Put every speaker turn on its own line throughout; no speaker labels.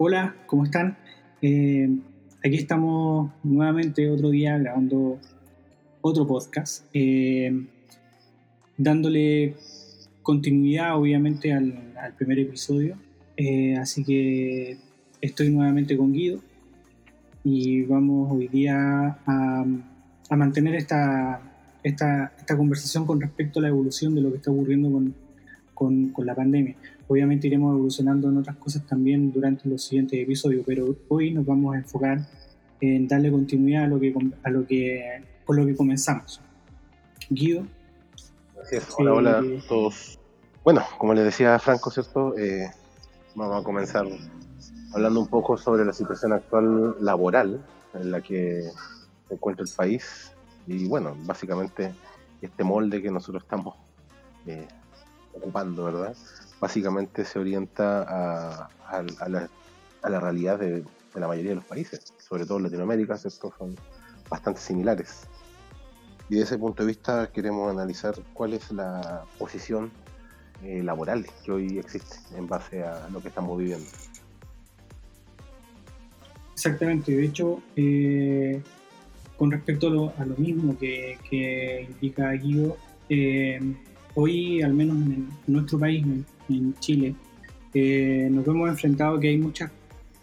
Hola, ¿cómo están? Eh, aquí estamos nuevamente otro día grabando otro podcast, eh, dándole continuidad obviamente al, primer episodio. Eh, así que estoy nuevamente con Guido y vamos hoy día a, mantener esta, esta, conversación con respecto a la evolución de lo que está ocurriendo con, con la pandemia. Obviamente iremos evolucionando en otras cosas también durante los siguientes episodios, pero hoy nos vamos a enfocar en darle continuidad a lo que, a lo que, con lo que comenzamos. Guido.
Gracias. Hola, hola a todos. Bueno, como les decía Franco, ¿cierto? Eh, vamos a comenzar hablando un poco sobre la situación actual laboral en la que se encuentra el país y bueno, básicamente este molde que nosotros estamos eh, ocupando, ¿verdad? Básicamente se orienta a, la, realidad de, la mayoría de los países, sobre todo Latinoamérica, estos son bastante similares. Y desde ese punto de vista queremos analizar cuál es la posición eh, laboral que hoy existe en base a lo que estamos viviendo.
Exactamente, de hecho, eh, con respecto a lo, mismo que, indica Guido, eh, hoy, al menos en nuestro país, Chile, eh, nos hemos enfrentado que hay muchas,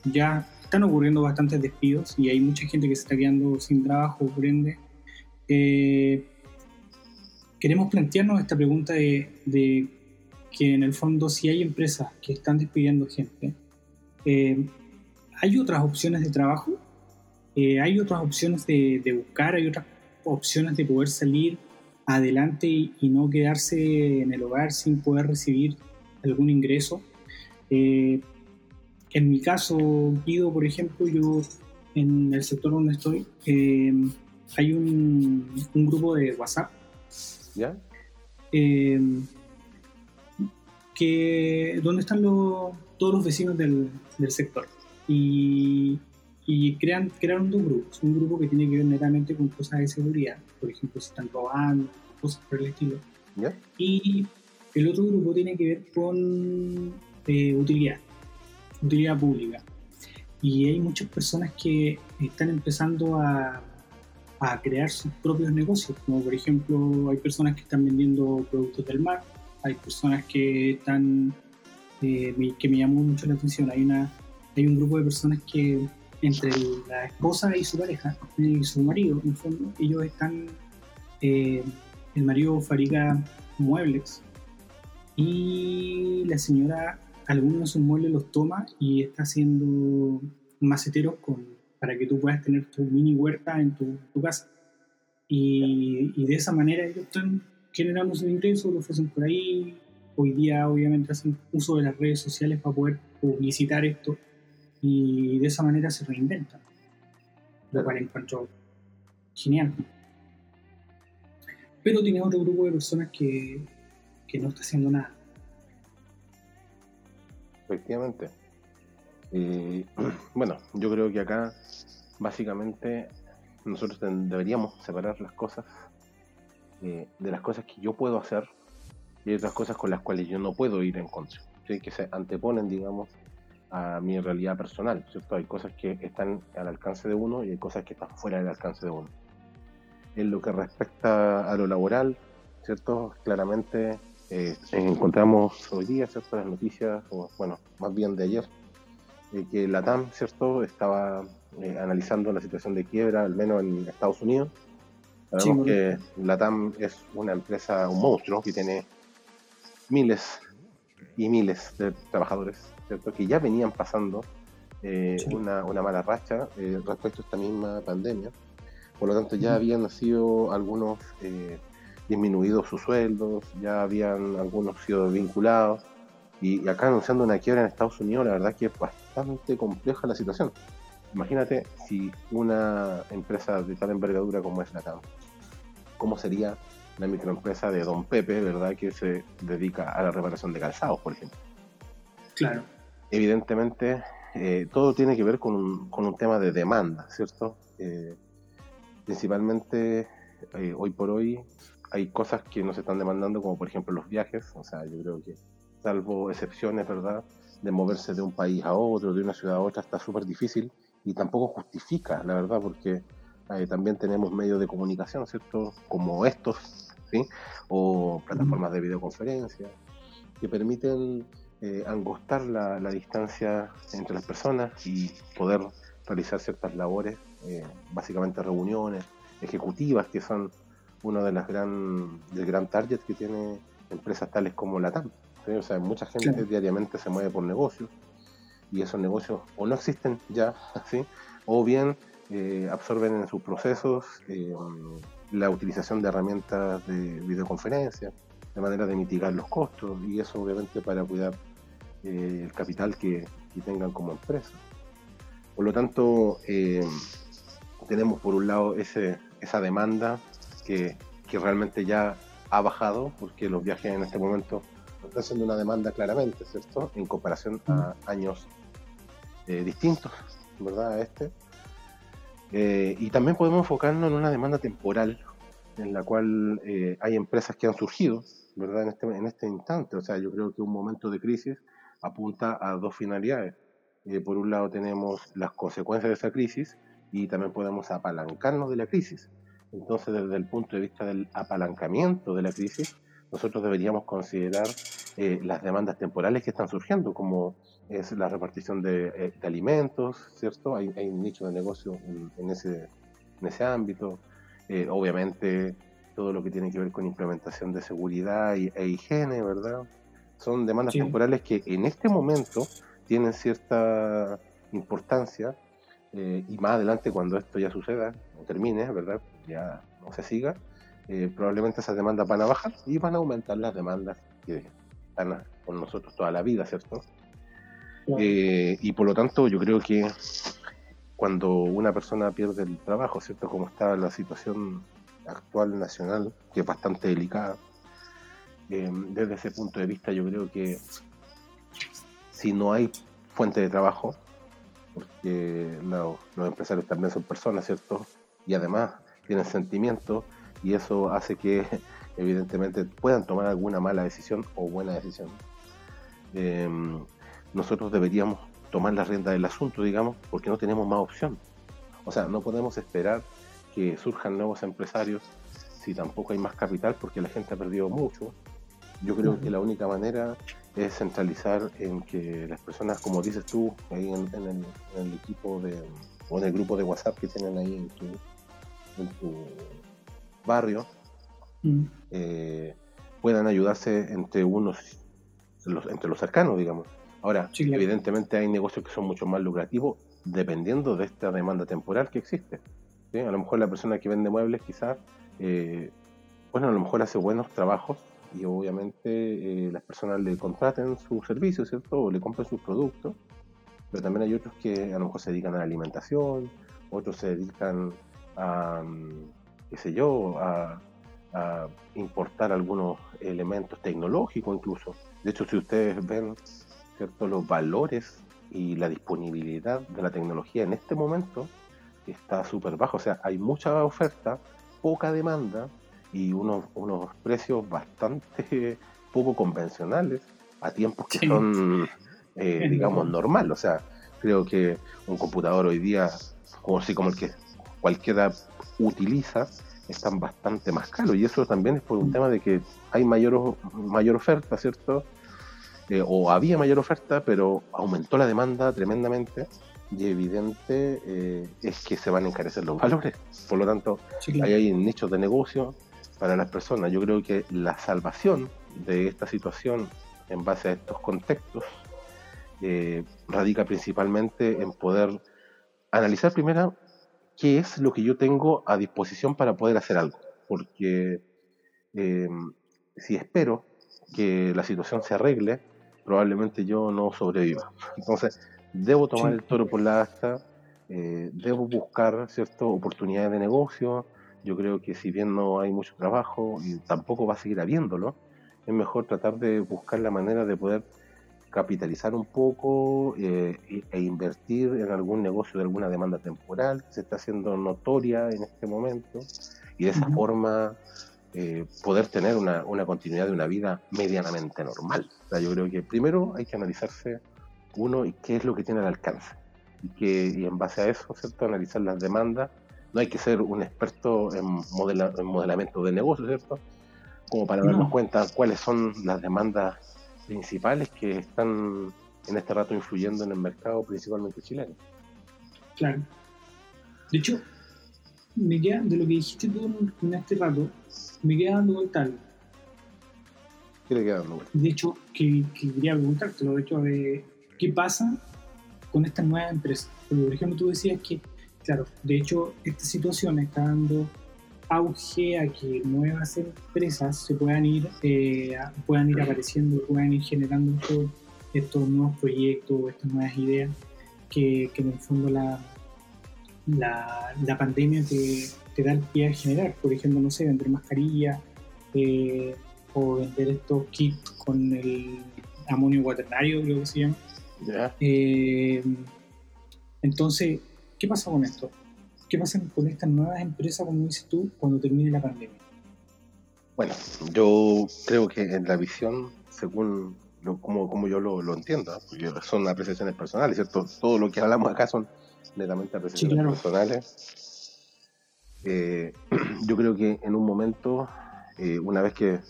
ya están ocurriendo bastantes despidos y hay mucha gente que se está quedando sin trabajo, por ende. Eh, queremos plantearnos esta pregunta de, que en el fondo si hay empresas que están despidiendo gente, eh, ¿hay otras opciones de trabajo? ¿Hay otras opciones de, buscar? ¿Hay otras opciones de poder salir adelante y, no quedarse en el hogar sin poder recibir algún ingreso. Eh, en mi caso, Guido, por ejemplo, yo en el sector donde estoy, eh, hay un, grupo de WhatsApp. ¿Ya? Eh, que, donde están los, todos los vecinos del, sector. Y, crean, crearon dos grupos. Un grupo que tiene que ver netamente con cosas de seguridad, por ejemplo, si están robando, cosas por el estilo. ¿Ya? Y el otro grupo tiene que ver con eh, utilidad, utilidad pública. Y hay muchas personas que están empezando a, a crear sus propios negocios, como por ejemplo hay personas que están vendiendo productos del mar, hay personas que están, eh, que me llamó mucho la atención, hay, una, hay un grupo de personas que entre la esposa y su pareja, y su marido, en el fondo, ellos están, eh, el marido fabrica muebles y la señora algunos de sus muebles los toma y está haciendo maceteros con, para que tú puedas tener tu mini huerta en tu, casa. Y, y, de esa manera ellos están generando su ingreso, lo ofrecen por ahí. Hoy día obviamente hacen uso de las redes sociales para poder publicitar esto y de esa manera se reinventan. Lo cual encuentro genial. Pero tiene otro grupo de personas que que no está haciendo nada.
Efectivamente. bueno, yo creo que acá básicamente nosotros deberíamos separar las cosas eh, de las cosas que yo puedo hacer y otras cosas con las cuales yo no puedo ir en contra, que se anteponen, digamos, a mi realidad personal, ¿cierto? Hay cosas que están al alcance de uno y hay cosas que están fuera del alcance de uno. En lo que respecta a lo laboral, ¿cierto? Claramente eh, encontramos hoy día, ¿cierto? Las noticias, o, bueno, más bien de ayer, eh, que la TAM, ¿cierto? Estaba eh, analizando la situación de quiebra, al menos en Estados Unidos. Sabemos que la TAM es una empresa, un monstruo, que tiene miles y miles de trabajadores, ¿cierto? Que ya venían pasando una, una, mala racha respecto a esta misma pandemia. Por lo tanto, ya habían nacido algunos disminuido sus sueldos, ya habían algunos sido vinculados. Y, acá anunciando una quiebra en Estados Unidos, la verdad que es bastante compleja la situación. Imagínate si una empresa de tal envergadura como es la TAM, ¿cómo sería la microempresa de Don Pepe, verdad, que se dedica a la reparación de calzados, por ejemplo?
Claro.
Evidentemente, eh, todo tiene que ver con un, con un tema de demanda, ¿cierto? Eh, principalmente, eh, hoy por hoy, hay cosas que nos están demandando, como por ejemplo los viajes, o sea, yo creo que salvo excepciones, ¿verdad? de moverse de un país a otro, de una ciudad a otra, está súper difícil y tampoco justifica, la verdad, porque eh, también tenemos medios de comunicación, ¿cierto? Como estos, ¿sí? O plataformas de videoconferencia que permiten eh, angostar la, distancia entre las personas y poder realizar ciertas labores, eh, básicamente reuniones ejecutivas, que son uno de las gran, del gran target que tiene empresas tales como la TAM. O sea, mucha gente diariamente se mueve por negocios y esos negocios o no existen ya, ¿sí? o bien eh, absorben en sus procesos eh, la utilización de herramientas de videoconferencia, de manera de mitigar los costos y eso obviamente para cuidar eh, el capital que, tengan como empresa. Por lo tanto, tenemos por un lado ese, esa demanda que, que realmente ya ha bajado porque los viajes en este momento están siendo una demanda claramente, ¿cierto? En comparación a años distintos, ¿verdad? A este. Eh, y también podemos enfocarnos en una demanda temporal en la cual eh, hay empresas que han surgido, ¿verdad? En este, en este instante. O sea, yo creo que un momento de crisis apunta a dos finalidades. Eh, por un lado tenemos las consecuencias de esa crisis y también podemos apalancarnos de la crisis. Entonces, desde el punto de vista del apalancamiento de la crisis, nosotros deberíamos considerar las demandas temporales que están surgiendo, como es la repartición de, eh, alimentos, ¿cierto? Hay, un nicho de negocio en, ese, en ese ámbito. Eh, obviamente, todo lo que tiene que ver con implementación de seguridad y, e higiene, ¿verdad? Son demandas temporales que en este momento tienen cierta importancia eh, y más adelante cuando esto ya suceda o termine, ¿verdad? Ya no se siga, probablemente esas demandas van a bajar y van a aumentar las demandas que están con nosotros toda la vida, ¿cierto? Eh, y por lo tanto, yo creo que cuando una persona pierde el trabajo, ¿cierto? Como está la situación actual nacional, que es bastante delicada, eh, desde ese punto de vista, yo creo que si no hay fuente de trabajo, porque los, empresarios también son personas, ¿cierto? Y además tienen sentimientos, y eso hace que evidentemente puedan tomar alguna mala decisión o buena decisión. Eh, nosotros deberíamos tomar la rienda del asunto, digamos, porque no tenemos más opción. O sea, no podemos esperar que surjan nuevos empresarios si tampoco hay más capital porque la gente ha perdido mucho. Yo creo que la única manera es centralizar en que las personas, como dices tú, ahí en, el, equipo de, o en el grupo de WhatsApp que tienen ahí en tu, barrio, mm. eh, puedan ayudarse entre unos, entre los cercanos, digamos. Ahora, evidentemente hay negocios que son mucho más lucrativos dependiendo de esta demanda temporal que existe. A lo mejor la persona que vende muebles quizás, eh, bueno, a lo mejor hace buenos trabajos y obviamente eh, las personas le contraten sus servicios, ¿cierto? O le compren sus productos, pero también hay otros que a lo mejor se dedican a la alimentación, otros se dedican a, qué sé yo, a, a importar algunos elementos tecnológicos incluso. De hecho, si ustedes ven ¿cierto? los valores y la disponibilidad de la tecnología en este momento está súper bajo. O sea, hay mucha oferta, poca demanda y unos, unos precios bastante poco convencionales a tiempos que son, eh, digamos, normal. O sea, creo que un computador hoy día, como, así como el que cualquiera utiliza, están bastante más caros. Y eso también es por un tema de que hay mayor, mayor oferta, ¿cierto? Eh, o había mayor oferta, pero aumentó la demanda tremendamente y evidente eh, es que se van a encarecer los valores. Por lo tanto, ahí hay nichos de negocio para las personas. Yo creo que la salvación de esta situación en base a estos contextos eh, radica principalmente en poder analizar primero qué es lo que yo tengo a disposición para poder hacer algo. Porque si espero que la situación se arregle, probablemente yo no sobreviva. Entonces, debo tomar el toro por la asta, eh, debo buscar ciertas oportunidades de negocio. Yo creo que si bien no hay mucho trabajo y tampoco va a seguir habiéndolo, es mejor tratar de buscar la manera de poder capitalizar un poco eh, e invertir en algún negocio de alguna demanda temporal que se está haciendo notoria en este momento y de esa forma eh, poder tener una, continuidad de una vida medianamente normal. yo creo que primero hay que analizarse uno, qué es lo que tiene al alcance. Y, que, y en base a eso, ¿cierto? Analizar las demandas. No hay que ser un experto en, en modelamiento de negocio, ¿cierto? Como para darnos cuenta cuáles son las demandas principales que están en este rato influyendo en el mercado, principalmente chileno.
Claro. De hecho, me queda, de lo que dijiste tú en este rato, me queda dando vuelta algo.
¿Qué le queda dando vuelta?
De hecho, que, que quería preguntarte, de hecho, de qué pasa con estas nuevas empresas. Porque, por ejemplo, tú decías que, claro, de hecho, esta situación está dando auge a que nuevas empresas se puedan ir, eh, puedan ir apareciendo, puedan ir generando estos nuevos proyectos, estas nuevas ideas que, que en el fondo la, la, la pandemia te, te, da el pie a generar. Por ejemplo, no sé, vender mascarillas eh, o vender estos kits con el amonio cuaternario, creo que se llama. Eh, entonces, ¿qué pasa con esto? ¿Qué pasa con estas nuevas empresas, como dices tú, cuando termine la pandemia?
Bueno, yo creo que en la visión, según como, como yo lo, lo entiendo, ¿eh? porque son apreciaciones personales, ¿cierto? Todo lo que hablamos acá son netamente apreciaciones personales. Eh, yo creo que en un momento, eh, una vez que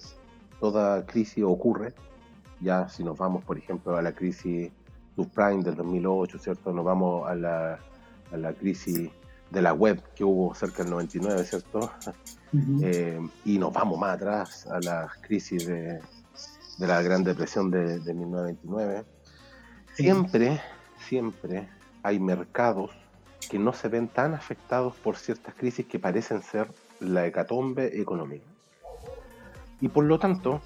toda crisis ocurre, ya si nos vamos, por ejemplo, a la crisis subprime del 2008, ¿cierto? Nos vamos a la, a la crisis de la web que hubo cerca del 99, ¿cierto? Eh, y nos vamos más atrás a la crisis de, de la Gran Depresión de, de 1929. Siempre, siempre hay mercados que no se ven tan afectados por ciertas crisis que parecen ser la hecatombe económica. Y por lo tanto,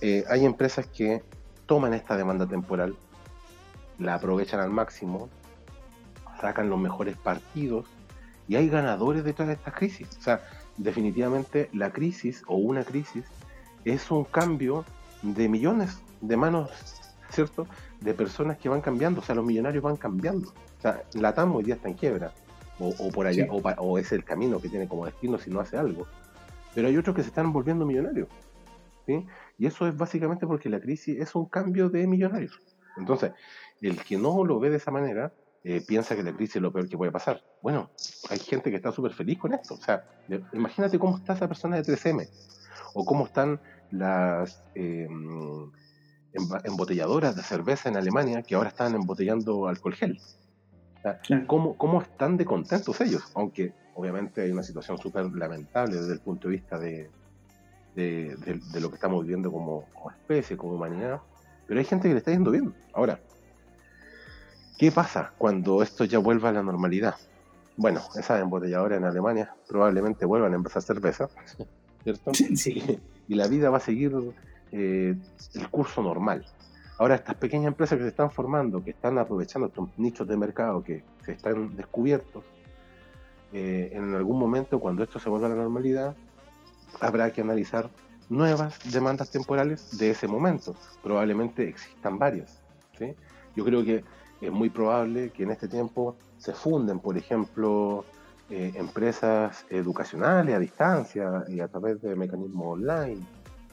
eh, hay empresas que toman esta demanda temporal, la aprovechan al máximo, sacan los mejores partidos y hay ganadores detrás de estas crisis. O sea, definitivamente la crisis o una crisis es un cambio de millones de manos, ¿cierto? De personas que van cambiando, o sea, los millonarios van cambiando. O sea, la TAM hoy día está en quiebra, o, por allá, o, es el camino que tiene como destino si no hace algo. Pero hay otros que se están volviendo millonarios. ¿sí? Y eso es básicamente porque la crisis es un cambio de millonarios. Entonces, el que no lo ve de esa manera, eh, piensa que la crisis es lo peor que puede pasar. Bueno, hay gente que está súper feliz con esto. O sea, imagínate cómo está esa persona de 3M, o cómo están las eh, embotelladoras de cerveza en Alemania que ahora están embotellando alcohol gel. ¿cómo, ¿cómo, están de contentos ellos? Aunque obviamente hay una situación súper lamentable desde el punto de vista de, de, lo que estamos viviendo como, especie, como humanidad, pero hay gente que le está yendo bien. Ahora, ¿qué pasa cuando esto ya vuelva a la normalidad? Bueno, esas embotelladoras en Alemania probablemente vuelvan a empezar cerveza, ¿cierto?
Sí.
Y la vida va a seguir eh, el curso normal. Ahora, estas pequeñas empresas que se están formando, que están aprovechando estos nichos de mercado que se están descubiertos, eh, en algún momento, cuando esto se vuelva a la normalidad, habrá que analizar nuevas demandas temporales de ese momento. Probablemente existan varias. Yo creo que es muy probable que en este tiempo se funden, por ejemplo, eh, empresas educacionales a distancia y a través de mecanismos online.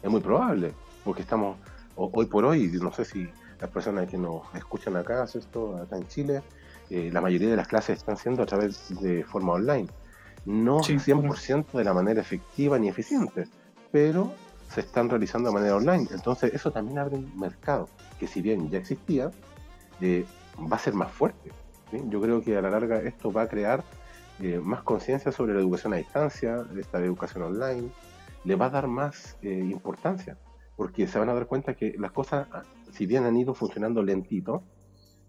Es muy probable, porque estamos hoy por hoy, no sé si las personas que nos escuchan acá, esto acá en Chile, eh, la mayoría de las clases están siendo a través de forma online. No 100% de la manera efectiva ni eficiente, pero se están realizando de manera online. Entonces eso también abre un mercado que si bien ya existía, eh, va a ser más fuerte. Yo creo que a la larga esto va a crear eh, más conciencia sobre la educación a distancia, esta educación online, le va a dar más importancia porque se van a dar cuenta que las cosas, ah, si bien han ido funcionando lentito,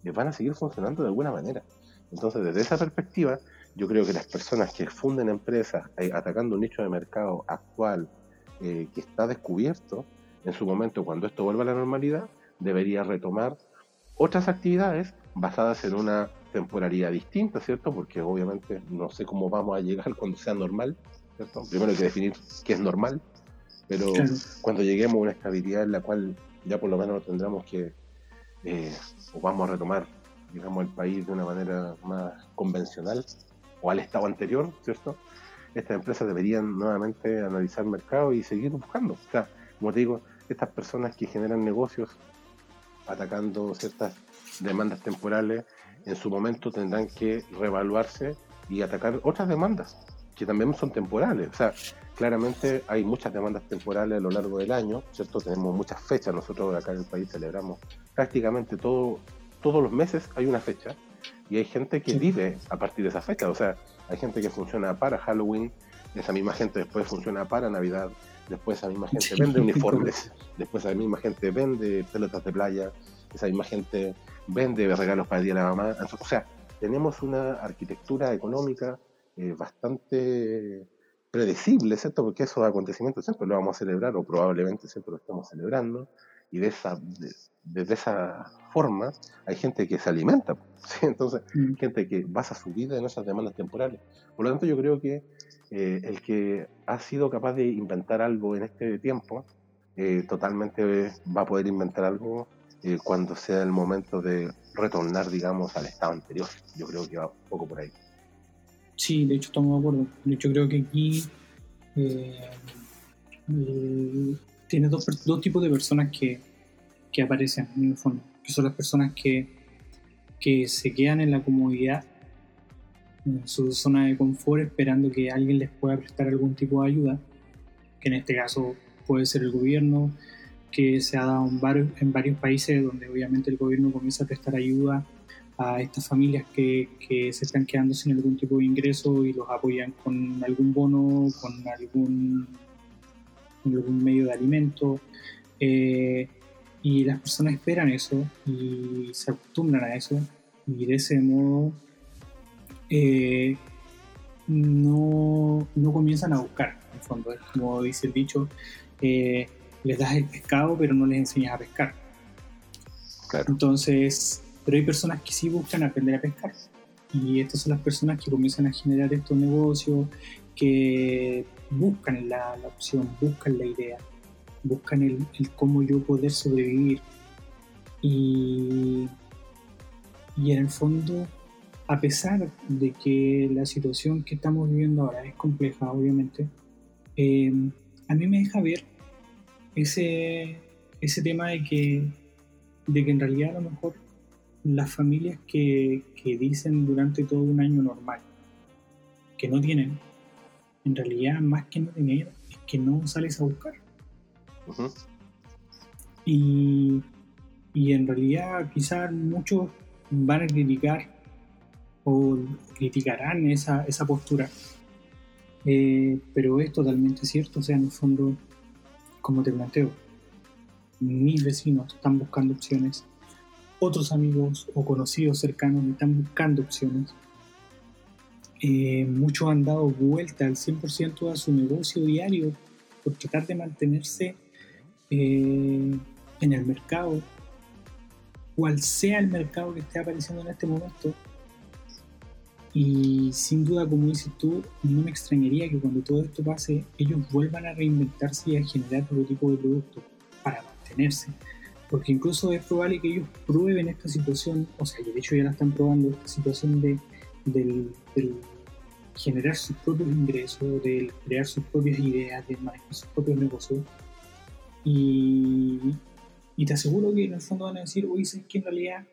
eh, van a seguir funcionando de alguna manera. Entonces, desde esa perspectiva, yo creo que las personas que funden empresas eh, atacando un nicho de mercado actual eh, que está descubierto, en su momento, cuando esto vuelva a la normalidad, debería retomar otras actividades basadas en una temporalidad distinta, ¿cierto? Porque obviamente no sé cómo vamos a llegar cuando sea normal, ¿cierto? Primero hay que definir qué es normal pero cuando lleguemos a una estabilidad en la cual ya por lo menos tendremos que, eh, o vamos a retomar, digamos, el país de una manera más convencional, o al estado anterior, ¿cierto? Estas empresas deberían nuevamente analizar el mercado y seguir buscando. O sea, como te digo, estas personas que generan negocios atacando ciertas demandas temporales en su momento tendrán que reevaluarse y atacar otras demandas que también son temporales. O sea, claramente hay muchas demandas temporales a lo largo del año, ¿cierto? Tenemos muchas fechas, nosotros acá en el país celebramos prácticamente todo, todos los meses hay una fecha y hay gente que vive a partir de esa fecha, o sea, hay gente que funciona para Halloween, esa misma gente después funciona para Navidad, después esa misma gente vende uniformes, después esa misma gente vende pelotas de playa, esa misma gente vende regalos para el Día de la Mamá. O sea, tenemos una arquitectura económica eh, bastante predecible, ¿cierto? Porque esos acontecimientos siempre lo vamos a celebrar, o probablemente siempre lo estamos celebrando, y de esa, de, esa forma hay gente que se alimenta, ¿sí? entonces, mm. gente que basa su vida en esas demandas temporales. Por lo tanto, yo creo que eh, el que ha sido capaz de inventar algo en este tiempo, eh, totalmente va a poder inventar algo eh, cuando sea el momento de retornar, digamos, al estado anterior. Yo creo que va un poco por ahí.
Sí, de hecho estamos de acuerdo. De hecho creo que aquí tiene dos, dos, tipos de personas que, que, aparecen en el fondo, que son las personas que, que se quedan en la comodidad en su zona de confort esperando que alguien les pueda prestar algún tipo de ayuda, que en este caso puede ser el gobierno, que se ha dado en varios, en varios países donde obviamente el gobierno comienza a prestar ayuda a estas familias que, que, se están quedando sin algún tipo de ingreso y los apoyan con algún bono, con algún, algún medio de alimento. Eh, y las personas esperan eso y se acostumbran a eso y de ese modo eh, no, no, comienzan a buscar, en el fondo. Es como dice el dicho, eh, les das el pescado pero no les enseñas a pescar. Entonces, pero hay personas que sí buscan aprender a pescar. Y estas son las personas que comienzan a generar estos negocios, que buscan la, opción, buscan la idea, buscan el, el, cómo yo poder sobrevivir. Y, y en el fondo a pesar de que la situación que estamos viviendo ahora es compleja, obviamente, eh, a mí me deja ver ese, ese tema de que, de que en realidad a lo mejor las familias que, que dicen durante todo un año normal que no tienen, en realidad más que no tener, es que no sales a buscar. y, y en realidad quizás muchos van a criticar o criticarán esa, esa postura. Eh, pero es totalmente cierto, o sea, en el fondo, como te planteo, mis vecinos están buscando opciones, otros amigos o conocidos cercanos están buscando opciones. Eh, muchos han dado vuelta al 100% a su negocio diario por tratar de mantenerse eh, en el mercado, cual sea el mercado que esté apareciendo en este momento, y sin duda, como dices tú, no me extrañaría que cuando todo esto pase, ellos vuelvan a reinventarse y a generar otro tipo de producto para mantenerse. Porque incluso es probable que ellos prueben esta situación, o sea, de hecho ya la están probando, esta situación de del, generar sus propios ingresos, de crear sus propias ideas, de manejar sus propios negocios. Y, y te aseguro que en el fondo van a decir, oye, es que en realidad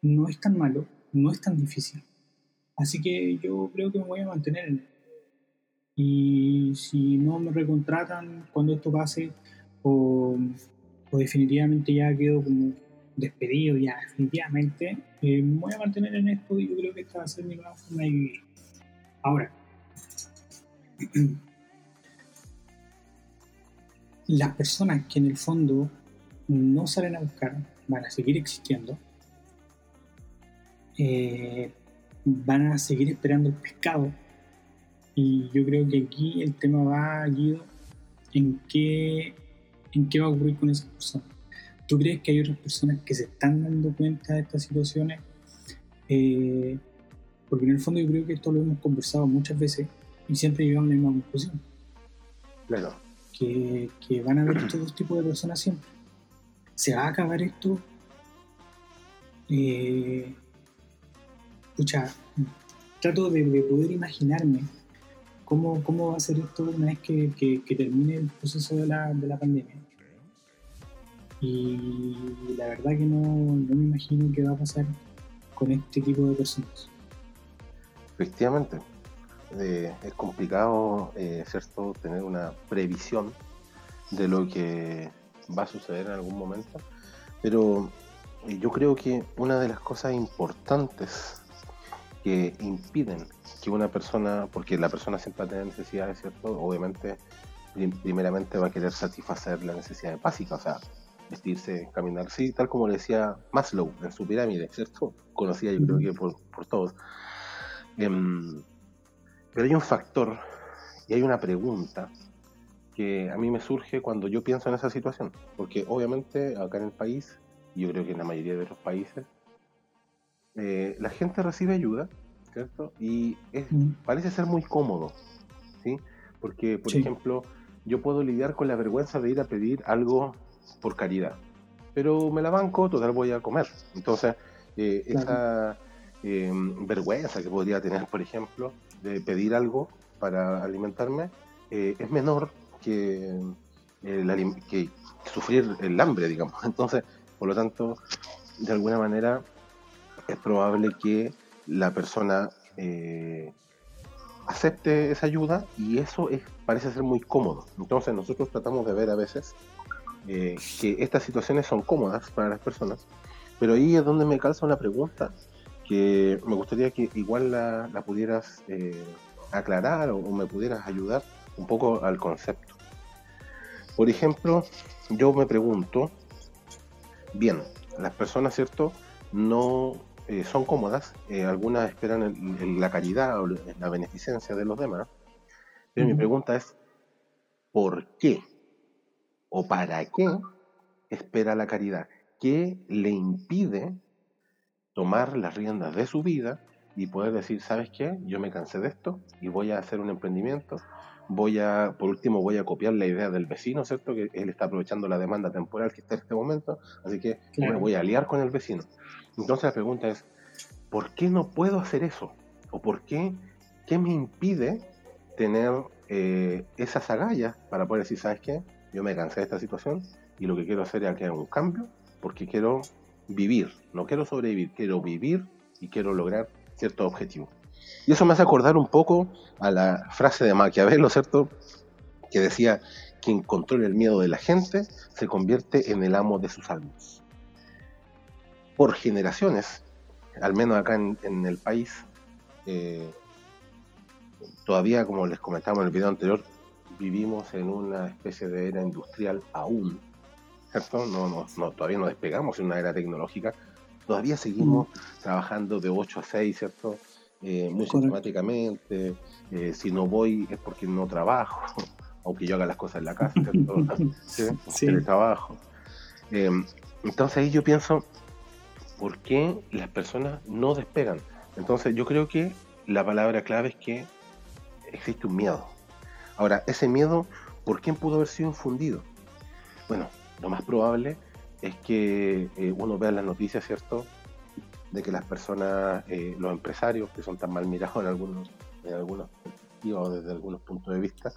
no es tan malo, no es tan difícil Así que yo creo que me voy a mantener en él. Y si no me recontratan cuando esto pase, o, definitivamente ya quedo como despedido, ya definitivamente, eh, me voy a mantener en esto y yo creo que esta va a ser mi nueva forma de vivir. Ahora, las personas que en el fondo no salen a buscar van a seguir existiendo. Eh, van a seguir esperando el pescado. Y yo creo que aquí el tema va, Guido, en qué, en qué va a ocurrir con esas personas. ¿Tú crees que hay otras personas que se están dando cuenta de estas situaciones? Eh, porque en el fondo yo creo que esto lo hemos conversado muchas veces y siempre llegamos a la misma conclusión.
Claro.
Que, que van a haber estos dos tipos de personas siempre. ¿Se va a acabar esto? Eh, escucha, trato de, poder imaginarme cómo, cómo, va a ser esto una vez que, que, termine el proceso de la, de la pandemia. Y la verdad que no, no me imagino qué va a pasar con este tipo de personas.
Efectivamente, eh, es complicado, eh, ¿cierto?, tener una previsión de lo que va a suceder en algún momento, pero eh, yo creo que una de las cosas importantes que impiden que una persona, porque la persona siempre va a tener necesidades, ¿cierto? Obviamente, primeramente va a querer satisfacer la necesidad básica, o sea, vestirse, caminar, sí, tal como le decía Maslow en su pirámide, ¿cierto? Conocía yo creo que por, por todos. Em, pero hay un factor y hay una pregunta que a mí me surge cuando yo pienso en esa situación, porque obviamente acá en el país, yo creo que en la mayoría de otros países, eh, la gente recibe ayuda, ¿cierto? Y parece ser muy cómodo, ¿sí? Porque, por ejemplo, yo puedo lidiar con la vergüenza de ir a pedir algo por caridad, pero me la banco, total voy a comer. Entonces, eh, esa em, vergüenza que podría tener, por ejemplo, de pedir algo para alimentarme, eh, es menor que, que sufrir el hambre, digamos. Entonces, por lo tanto, de alguna manera, es probable que la persona eh, acepte esa ayuda y eso es, parece ser muy cómodo. Entonces nosotros tratamos de ver a veces eh, que estas situaciones son cómodas para las personas, pero ahí es donde me calza una pregunta que me gustaría que igual la, pudieras eh, aclarar o, me pudieras ayudar un poco al concepto. Por ejemplo, yo me pregunto, bien, las personas, ¿cierto? No eh, son cómodas, eh, algunas esperan la caridad o la beneficencia de los demás, pero mi pregunta es, ¿por qué o para qué espera la caridad? ¿Qué le impide tomar las riendas de su vida y poder decir, ¿sabes qué? Yo me cansé de esto y voy a hacer un emprendimiento. Voy a, por último, voy a copiar la idea del vecino, ¿cierto? Que él está aprovechando la demanda temporal que está en este momento, así que me voy a aliar con el vecino. Entonces la pregunta es, ¿por qué no puedo hacer eso? ¿O por qué, qué me impide tener eh, esas agallas para poder decir, ¿sabes qué? Yo me cansé de esta situación y lo que quiero hacer es crear un cambio porque quiero vivir, no quiero sobrevivir, quiero vivir y quiero lograr cierto objetivo. Y eso me hace acordar un poco a la frase de Maquiavelo, ¿cierto? Que decía, quien controla el miedo de la gente se convierte en el amo de sus almas por generaciones, al menos acá en, el país, eh, todavía, como les comentaba en el video anterior, vivimos en una especie de era industrial aún, ¿cierto? No, no, todavía no despegamos en una era tecnológica, todavía seguimos mm. trabajando de 8 a 6, ¿cierto? Eh, muy sistemáticamente, eh, si no voy es porque no trabajo, aunque yo haga las cosas en la casa, ¿cierto? ¿Sí? sí. trabajo. entonces ahí yo pienso, por qué las personas no despegan. Entonces yo creo que la palabra clave es que existe un miedo. Ahora, ese miedo, ¿por quién pudo haber sido infundido? Bueno, lo más probable es que eh, uno vea las noticias, ¿cierto? De que las personas, eh, los empresarios, que son tan mal mirados en algunos, en algunos o desde algunos puntos de vista,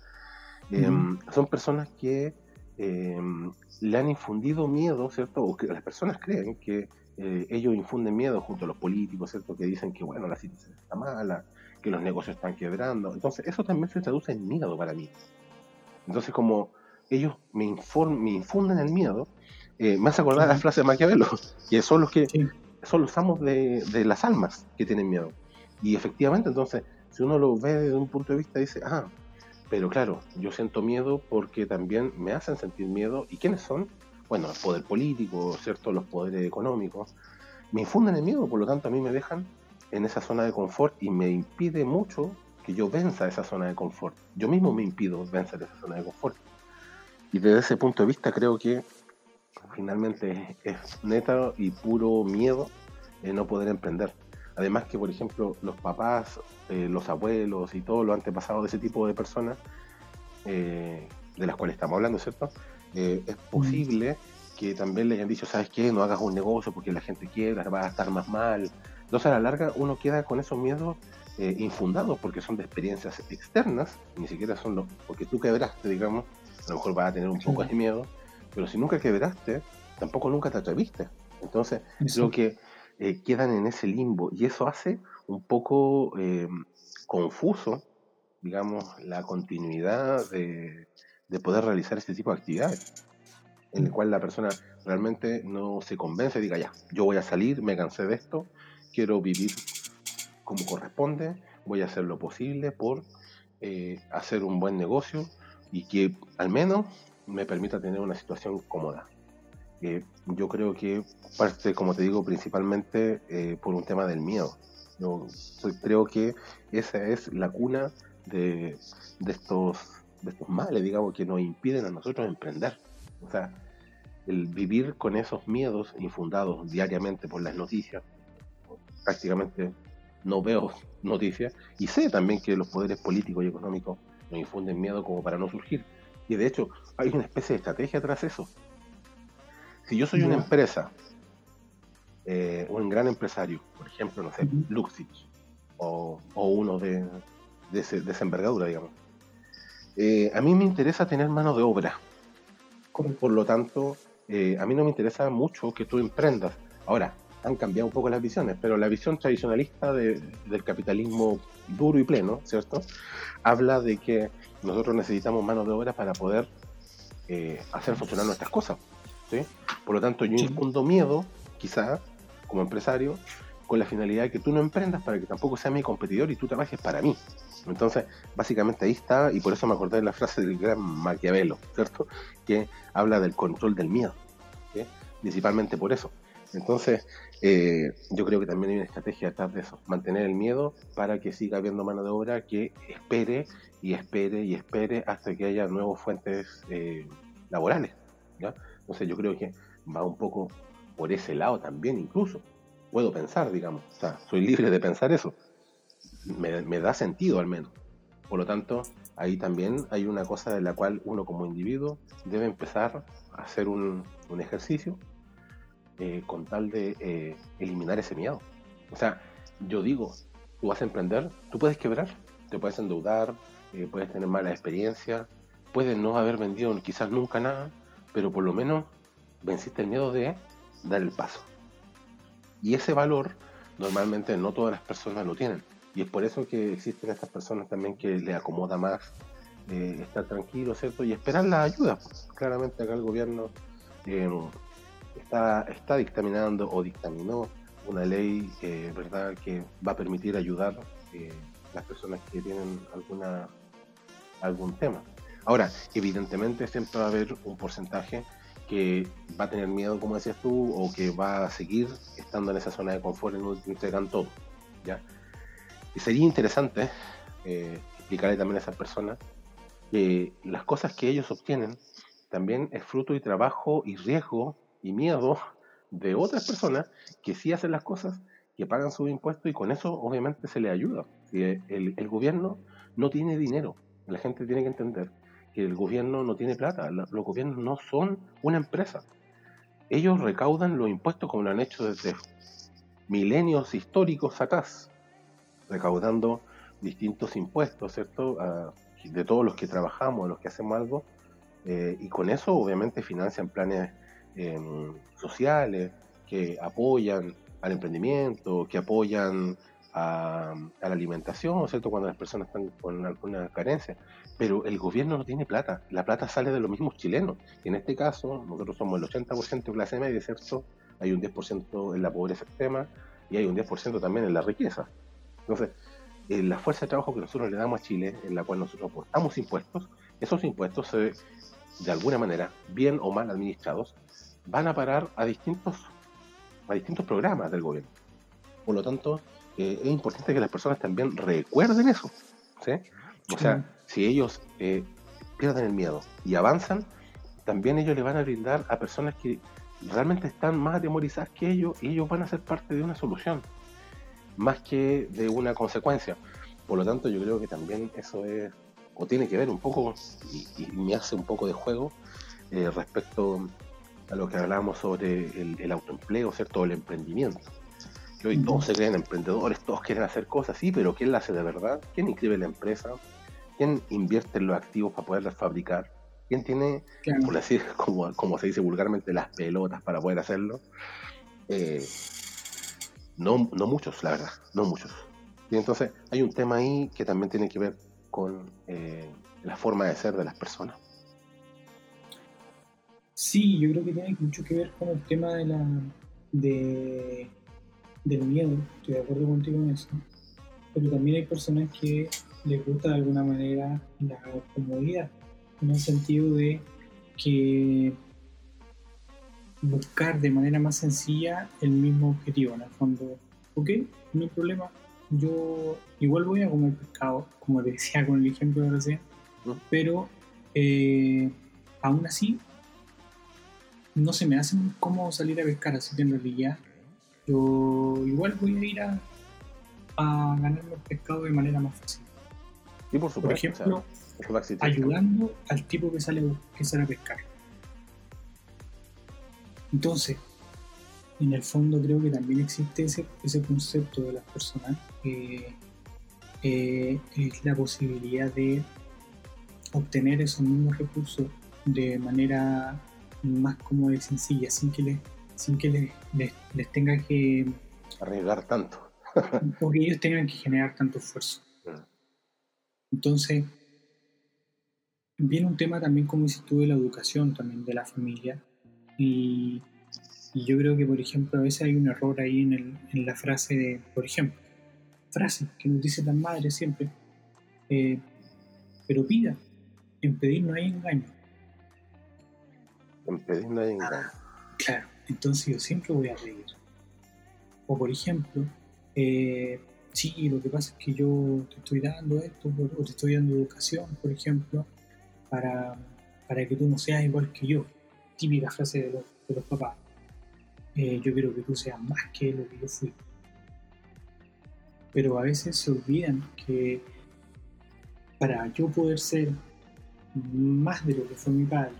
em, son personas que le han infundido miedo, ¿cierto? O que las personas creen que eh, ellos infunden miedo junto a los políticos, ¿cierto? Que dicen que, bueno, la situación está mala, que los negocios están quebrando. Entonces, eso también se traduce en miedo para mí. Entonces, como ellos me, me infunden el miedo, eh, me hace acordar la frase de Maquiavelo, que son los que son los amos de, de, las almas que tienen miedo. Y efectivamente, entonces, si uno lo ve desde un punto de vista, dice, ah, pero claro, yo siento miedo porque también me hacen sentir miedo. ¿Y quiénes son? Bueno, el poder político, ¿cierto? Los poderes económicos, me infunden el miedo, por lo tanto a mí me dejan en esa zona de confort y me impide mucho que yo venza esa zona de confort. Yo mismo me impido vencer esa zona de confort. Y desde ese punto de vista creo que finalmente es neta y puro miedo no poder emprender. Además que, por ejemplo, los papás, eh, los abuelos y todo lo antepasado de ese tipo de personas, eh, de las cuales estamos hablando, ¿cierto? Eh, es posible que también le hayan dicho, ¿sabes qué? No hagas un negocio porque la gente quiera, va a estar más mal. Entonces a la larga uno queda con esos miedos eh, infundados porque son de experiencias externas, ni siquiera son los, porque tú quebraste, digamos, a lo mejor vas a tener un poco de miedo, pero si nunca quebraste, tampoco nunca te atreviste. Entonces, creo que eh, quedan en ese limbo y eso hace un poco eh, confuso, digamos, la continuidad de, de, poder realizar este tipo de actividades, en el cual la persona realmente no se convence y diga, ya, yo voy a salir, me cansé de esto, quiero vivir como corresponde, voy a hacer lo posible por eh, hacer un buen negocio y que al menos me permita tener una situación cómoda. Eh, yo creo que parte, como te digo, principalmente eh, por un tema del miedo. Yo creo que esa es la cuna de, de, estos, de estos males, digamos, que nos impiden a nosotros emprender. O sea, el vivir con esos miedos infundados diariamente por las noticias, prácticamente no veo noticias, y sé también que los poderes políticos y económicos nos infunden miedo como para no surgir. Y de hecho, hay una especie de estrategia tras eso. Si yo soy una empresa, eh, un gran empresario, por ejemplo, no sé, Luxich, o, uno de, de, esa envergadura, digamos, eh, a mí me interesa tener mano de obra. Por lo tanto, eh, a mí no me interesa mucho que tú emprendas. Ahora, han cambiado un poco las visiones, pero la visión tradicionalista del capitalismo duro y pleno, ¿cierto? Habla de que nosotros necesitamos mano de obra para poder hacer funcionar nuestras cosas. Por lo tanto, yo infundo miedo, quizá, como empresario, con la finalidad de que tú no emprendas para que tampoco sea mi competidor y tú trabajes para mí. Entonces, básicamente ahí está, y por eso me acordé de la frase del gran Maquiavelo, ¿cierto? Que habla del control del miedo, principalmente por eso. Entonces, eh, yo creo que también hay una estrategia detrás de eso, mantener el miedo para que siga habiendo mano de obra que espere y espere y espere hasta que haya nuevas fuentes eh, laborales. Entonces yo creo que va un poco por ese lado también incluso. Puedo pensar, digamos, o sea, soy libre de pensar eso. Me, da sentido al menos. Por lo tanto, ahí también hay una cosa de la cual uno como individuo debe empezar a hacer un, ejercicio eh, con tal de eh, eliminar ese miedo. O sea, yo digo, tú vas a emprender, tú puedes quebrar, te puedes endeudar, eh, puedes tener mala experiencia, puedes no haber vendido quizás nunca nada, pero por lo menos venciste el miedo de dar el paso. Y ese valor normalmente no todas las personas lo tienen. Y es por eso que existen estas personas también que le acomoda más eh, estar tranquilo, ¿cierto? Y esperar la ayuda. Claramente acá el gobierno eh, está, está dictaminando o dictaminó una ley, eh, ¿verdad?, que va a permitir ayudar a las personas que tienen alguna algún tema. Ahora, evidentemente siempre va a haber un porcentaje que va a tener miedo, como decías tú, o que va a seguir estando en esa zona de confort y no entregan todo. ¿ya? Y sería interesante eh, explicarle también a esas personas que las cosas que ellos obtienen también es fruto y trabajo y riesgo y miedo de otras personas que sí hacen las cosas, que pagan sus impuestos y con eso obviamente se les ayuda. Si el, el gobierno no tiene dinero, la gente tiene que entender que el gobierno no tiene plata, los gobiernos no son una empresa. Ellos recaudan los impuestos como lo han hecho desde milenios históricos atrás, recaudando distintos impuestos, ¿cierto? de todos los que trabajamos, de los que hacemos algo, eh, y con eso obviamente financian planes em, sociales que apoyan al emprendimiento, que apoyan a, la alimentación, ¿cierto? Cuando las personas están con alguna carencia. Pero el gobierno no tiene plata. La plata sale de los mismos chilenos. en este caso, nosotros somos el 80% de clase media, ¿cierto? Hay un 10% en la pobreza extrema y hay un 10% también en la riqueza. Entonces, eh, la fuerza de trabajo que nosotros le damos a Chile, en la cual nosotros aportamos impuestos, esos impuestos, de alguna manera, bien o mal administrados, van a parar a distintos, a distintos programas del gobierno. Por lo tanto, eh, es importante que las personas también recuerden eso. ¿sí? O sea, si ellos eh, pierden el miedo y avanzan, también ellos le van a brindar a personas que realmente están más atemorizadas que ellos y ellos van a ser parte de una solución, más que de una consecuencia. Por lo tanto, yo creo que también eso es, o tiene que ver un poco, y, me hace un poco de juego, eh, respecto a lo que hablábamos sobre el, el autoempleo, ¿cierto? el emprendimiento que hoy todos se creen emprendedores, todos quieren hacer cosas, sí, pero ¿quién la hace de verdad? ¿Quién inscribe la empresa? ¿Quién invierte en los activos para poderlas fabricar? ¿Quién tiene, por decir, como, como se dice vulgarmente, las pelotas para poder hacerlo? Eh, no, no muchos, la verdad, no muchos. Y entonces hay un tema ahí que también tiene que ver con eh, la forma de ser de las personas.
Sí, yo creo que tiene mucho que ver con el tema de la de, del miedo, estoy de acuerdo contigo en eso, pero también hay personas que les gusta de alguna manera la comodidad, en el sentido de que buscar de manera más sencilla el mismo objetivo, en el fondo, ok, no hay problema, yo igual voy a comer pescado, como te decía con el ejemplo de recién, pero eh, aún así no se me hace muy cómodo salir a pescar, así que en realidad yo igual voy a ir a, a ganarme el pescado de manera más fácil.
Y por, supuesto,
ejemplo, ayudando al tipo que sale, que sale a pescar. Entonces, en el fondo creo que también existe ese, ese concepto de las personas, que eh, es la posibilidad de obtener esos mismos recursos de manera más cómoda y sencilla, sin que les, sin que les, les, tenga que
arriesgar tanto.
porque ellos tengan que generar tanto esfuerzo. Mm. Entonces, viene un tema también, como dices tú, de la educación también, de la familia. Y y yo creo que, por ejemplo, a veces hay un error ahí en, el, en la frase de, por ejemplo, frase que nos dice las madres siempre, eh, pero pida, en pedir no hay engaño.
En pedir no hay engaño.
Entonces yo siempre voy a pedir. O por ejemplo, eh, sí, lo que pasa es que yo te estoy dando esto, o te estoy dando educación, por ejemplo, para, para que tú no seas igual que yo. Típica frase de los, de los papás. Eh, yo quiero que tú seas más que lo que yo fui. Pero a veces se olvidan que para yo poder ser más de lo que fue mi padre,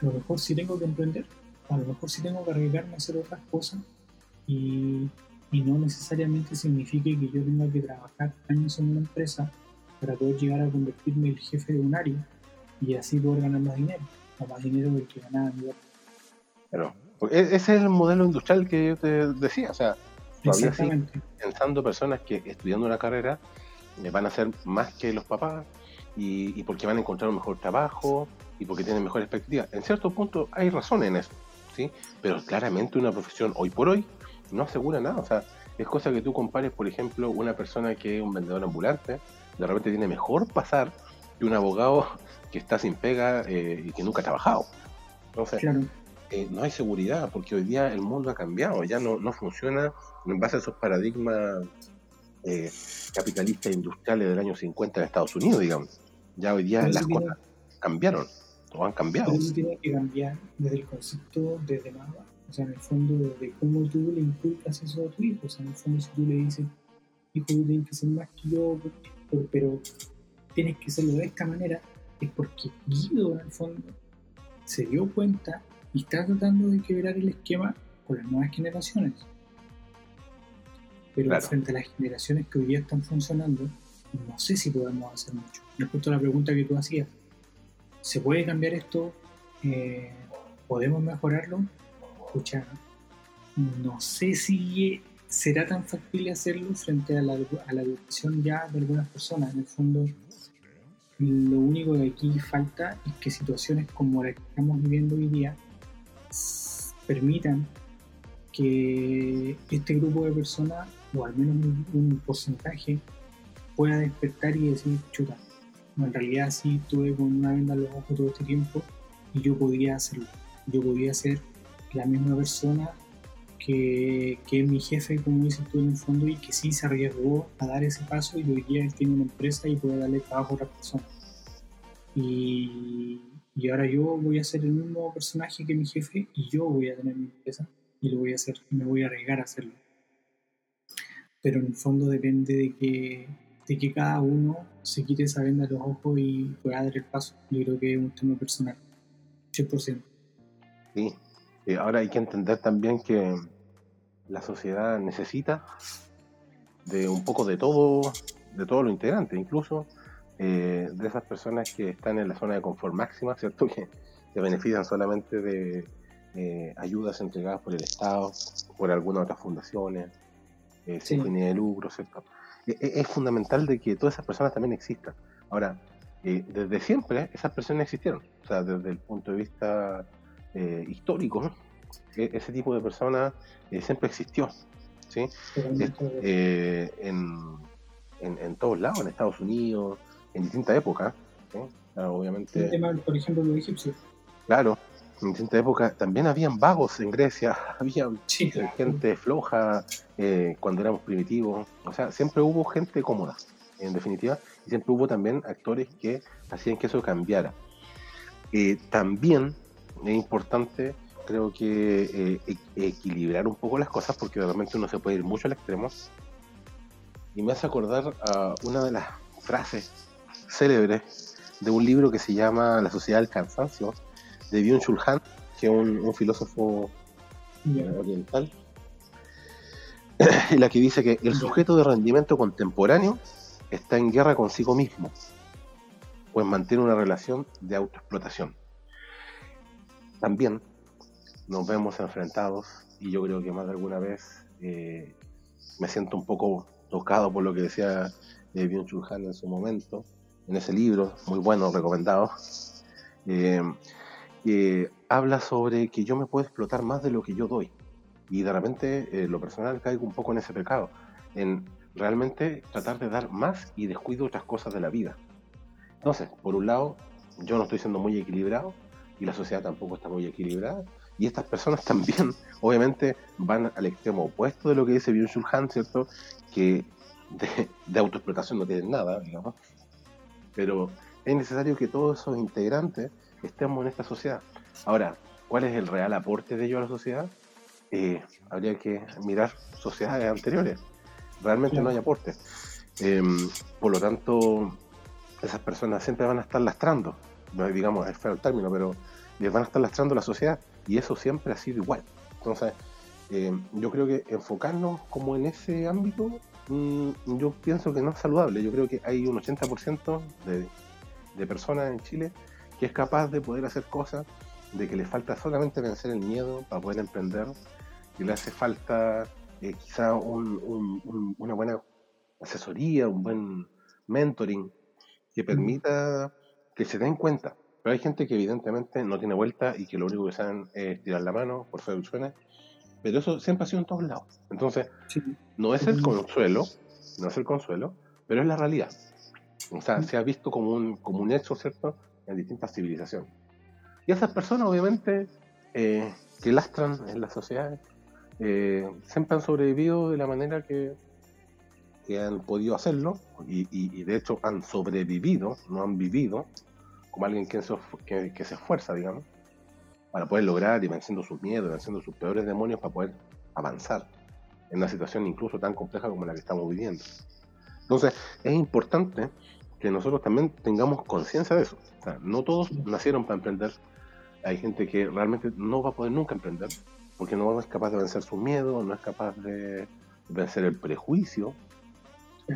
a lo mejor sí tengo que emprender, a lo mejor sí tengo que arriesgarme a hacer otras cosas y, y no necesariamente signifique que yo tenga que trabajar años en una empresa para poder llegar a convertirme en el jefe de un área y así poder ganar más dinero, o más dinero del que ganaba mi padre.
Pero e-, ese es el modelo industrial que yo te decía, o sea, todavía pensando personas que estudiando una carrera eh, van a ser más que los papás y, porque van a encontrar un mejor trabajo y porque tienen mejor expectativa. En cierto punto hay razón en eso, ¿sí? Pero claramente una profesión hoy por hoy no asegura nada, o sea, es cosa que tú compares, por ejemplo, una persona que es un vendedor ambulante, de repente tiene mejor pasar que un abogado que está sin pega eh, y que nunca ha trabajado. Entonces, claro. Eh, no hay seguridad, porque hoy día el mundo ha cambiado, ya no, no funciona en base a esos paradigmas eh, capitalistas industriales del año 50 de Estados Unidos, digamos. Ya hoy día las cosas cambiaron, o han cambiado.
Eso tiene que cambiar desde el concepto, desde nada, o sea, en el fondo, de cómo tú le inculcas eso a tu hijo, o sea, en el fondo, si tú le dices, hijo, tú tienes que ser más que yo, pero tienes que hacerlo de esta manera, es porque Guido, en el fondo, se dio cuenta y está tratando de quebrar el esquema con las nuevas generaciones. Pero frente a las generaciones que hoy día están funcionando, no sé si podemos hacer mucho. Respecto a la pregunta que tú hacías, ¿se puede cambiar esto? Eh, ¿Podemos mejorarlo? Escucha, no sé si será tan factible hacerlo frente a la, educación ya de algunas personas. En el fondo, lo único que aquí falta es que situaciones como la que estamos viviendo hoy día permitan que este grupo de personas, o al menos un, porcentaje, pueda despertar y decir, chuta, en realidad sí estuve con una venda en los ojos todo este tiempo y yo podía hacerlo. Yo podía ser la misma persona que, que, mi jefe, como dices tú en el fondo, y que sí se arriesgó a dar ese paso y hoy día él tiene una empresa y puede darle trabajo a otra persona. Y, y ahora yo voy a ser el mismo personaje que mi jefe y yo voy a tener mi empresa y lo voy a hacer y me voy a arriesgar a hacerlo. Pero en el fondo depende de que, de que cada uno se quite esa venda de los ojos y pueda dar el paso. Yo creo que es un tema personal, 100%.
Sí, y ahora hay que entender también que la sociedad necesita de un poco de todo, de todos los integrantes, incluso eh, de esas personas que están en la zona de confort máxima, ¿cierto? Que se benefician solamente de eh, ayudas entregadas por el Estado, por algunas otras fundaciones, eh, sin fin de lucro, ¿cierto? E, e, es fundamental de que todas esas personas también existan. Ahora, eh, desde siempre esas personas existieron, o sea, desde el punto de vista eh, histórico, e, ese tipo de personas siempre existió, ¿sí? En, en, todos lados, en Estados Unidos, en distintas épocas, obviamente.
El tema, por ejemplo, los egipcios.
Claro, en distintas épocas también habían vagos en Grecia, había gente floja eh, cuando éramos primitivos, o sea, siempre hubo gente cómoda, en definitiva, y siempre hubo también actores que hacían que eso cambiara. Eh, también es importante, creo que, eh, e-, equilibrar un poco las cosas, porque realmente uno se puede ir mucho al extremo, y me hace acordar a una de las frases célebres de un libro que se llama La sociedad del cansancio, de Byung-Chul Han, que es un, filósofo oriental, la que dice que el sujeto de rendimiento contemporáneo está en guerra consigo mismo, pues mantiene una relación de autoexplotación. También nos vemos enfrentados, y yo creo que más de alguna vez eh, me siento un poco tocado por lo que decía eh, Byung-Chul Han en su momento, en ese libro, muy bueno, recomendado. Eh, que habla sobre que yo me puedo explotar más de lo que yo doy. Y de repente, eh, lo personal, caigo un poco en ese pecado, en realmente tratar de dar más y descuido otras cosas de la vida. Entonces, por un lado, yo no estoy siendo muy equilibrado y la sociedad tampoco está muy equilibrada. Y estas personas también, obviamente, van al extremo opuesto de lo que dice Byung-Chul Han, ¿cierto? Que de, de autoexplotación no tienen nada, digamos. Pero es necesario que todos esos integrantes estemos en esta sociedad. Ahora, ¿cuál es el real aporte de ello a la sociedad? Eh, habría que mirar sociedades anteriores. Realmente no hay aporte. Em, por lo tanto, esas personas siempre van a estar lastrando, no digamos, es feo el término, pero les van a estar lastrando la sociedad y eso siempre ha sido igual. Entonces, em, yo creo que enfocarnos como en ese ámbito, mm, yo pienso que no es saludable. Yo creo que hay un 80% de, de personas en Chile que es capaz de poder hacer cosas, de que le falta solamente vencer el miedo para poder emprender, que le hace falta eh, quizá una buena asesoría, un buen mentoring que permita que se den cuenta. Pero hay gente que evidentemente no tiene vuelta y que lo único que saben es tirar la mano, por feo suene. Pero eso siempre ha sido en todos lados. Entonces, no es el consuelo, no es el consuelo, pero es la realidad. O sea, se ha visto como un, como un hecho, ¿cierto? En distintas civilizaciones. Y esas personas, obviamente, eh, que lastran en las sociedades, eh, siempre han sobrevivido de la manera que, que han podido hacerlo, y, de hecho han sobrevivido, no han vivido, como alguien que se, que, se esfuerza, digamos, para poder lograr y venciendo sus miedos, venciendo sus peores demonios, para poder avanzar en una situación incluso tan compleja como la que estamos viviendo. Entonces, es importante que nosotros también tengamos conciencia de eso. O sea, no todos nacieron para emprender. Hay gente que realmente no va a poder nunca emprender porque no es capaz de vencer su miedo, no es capaz de vencer el prejuicio.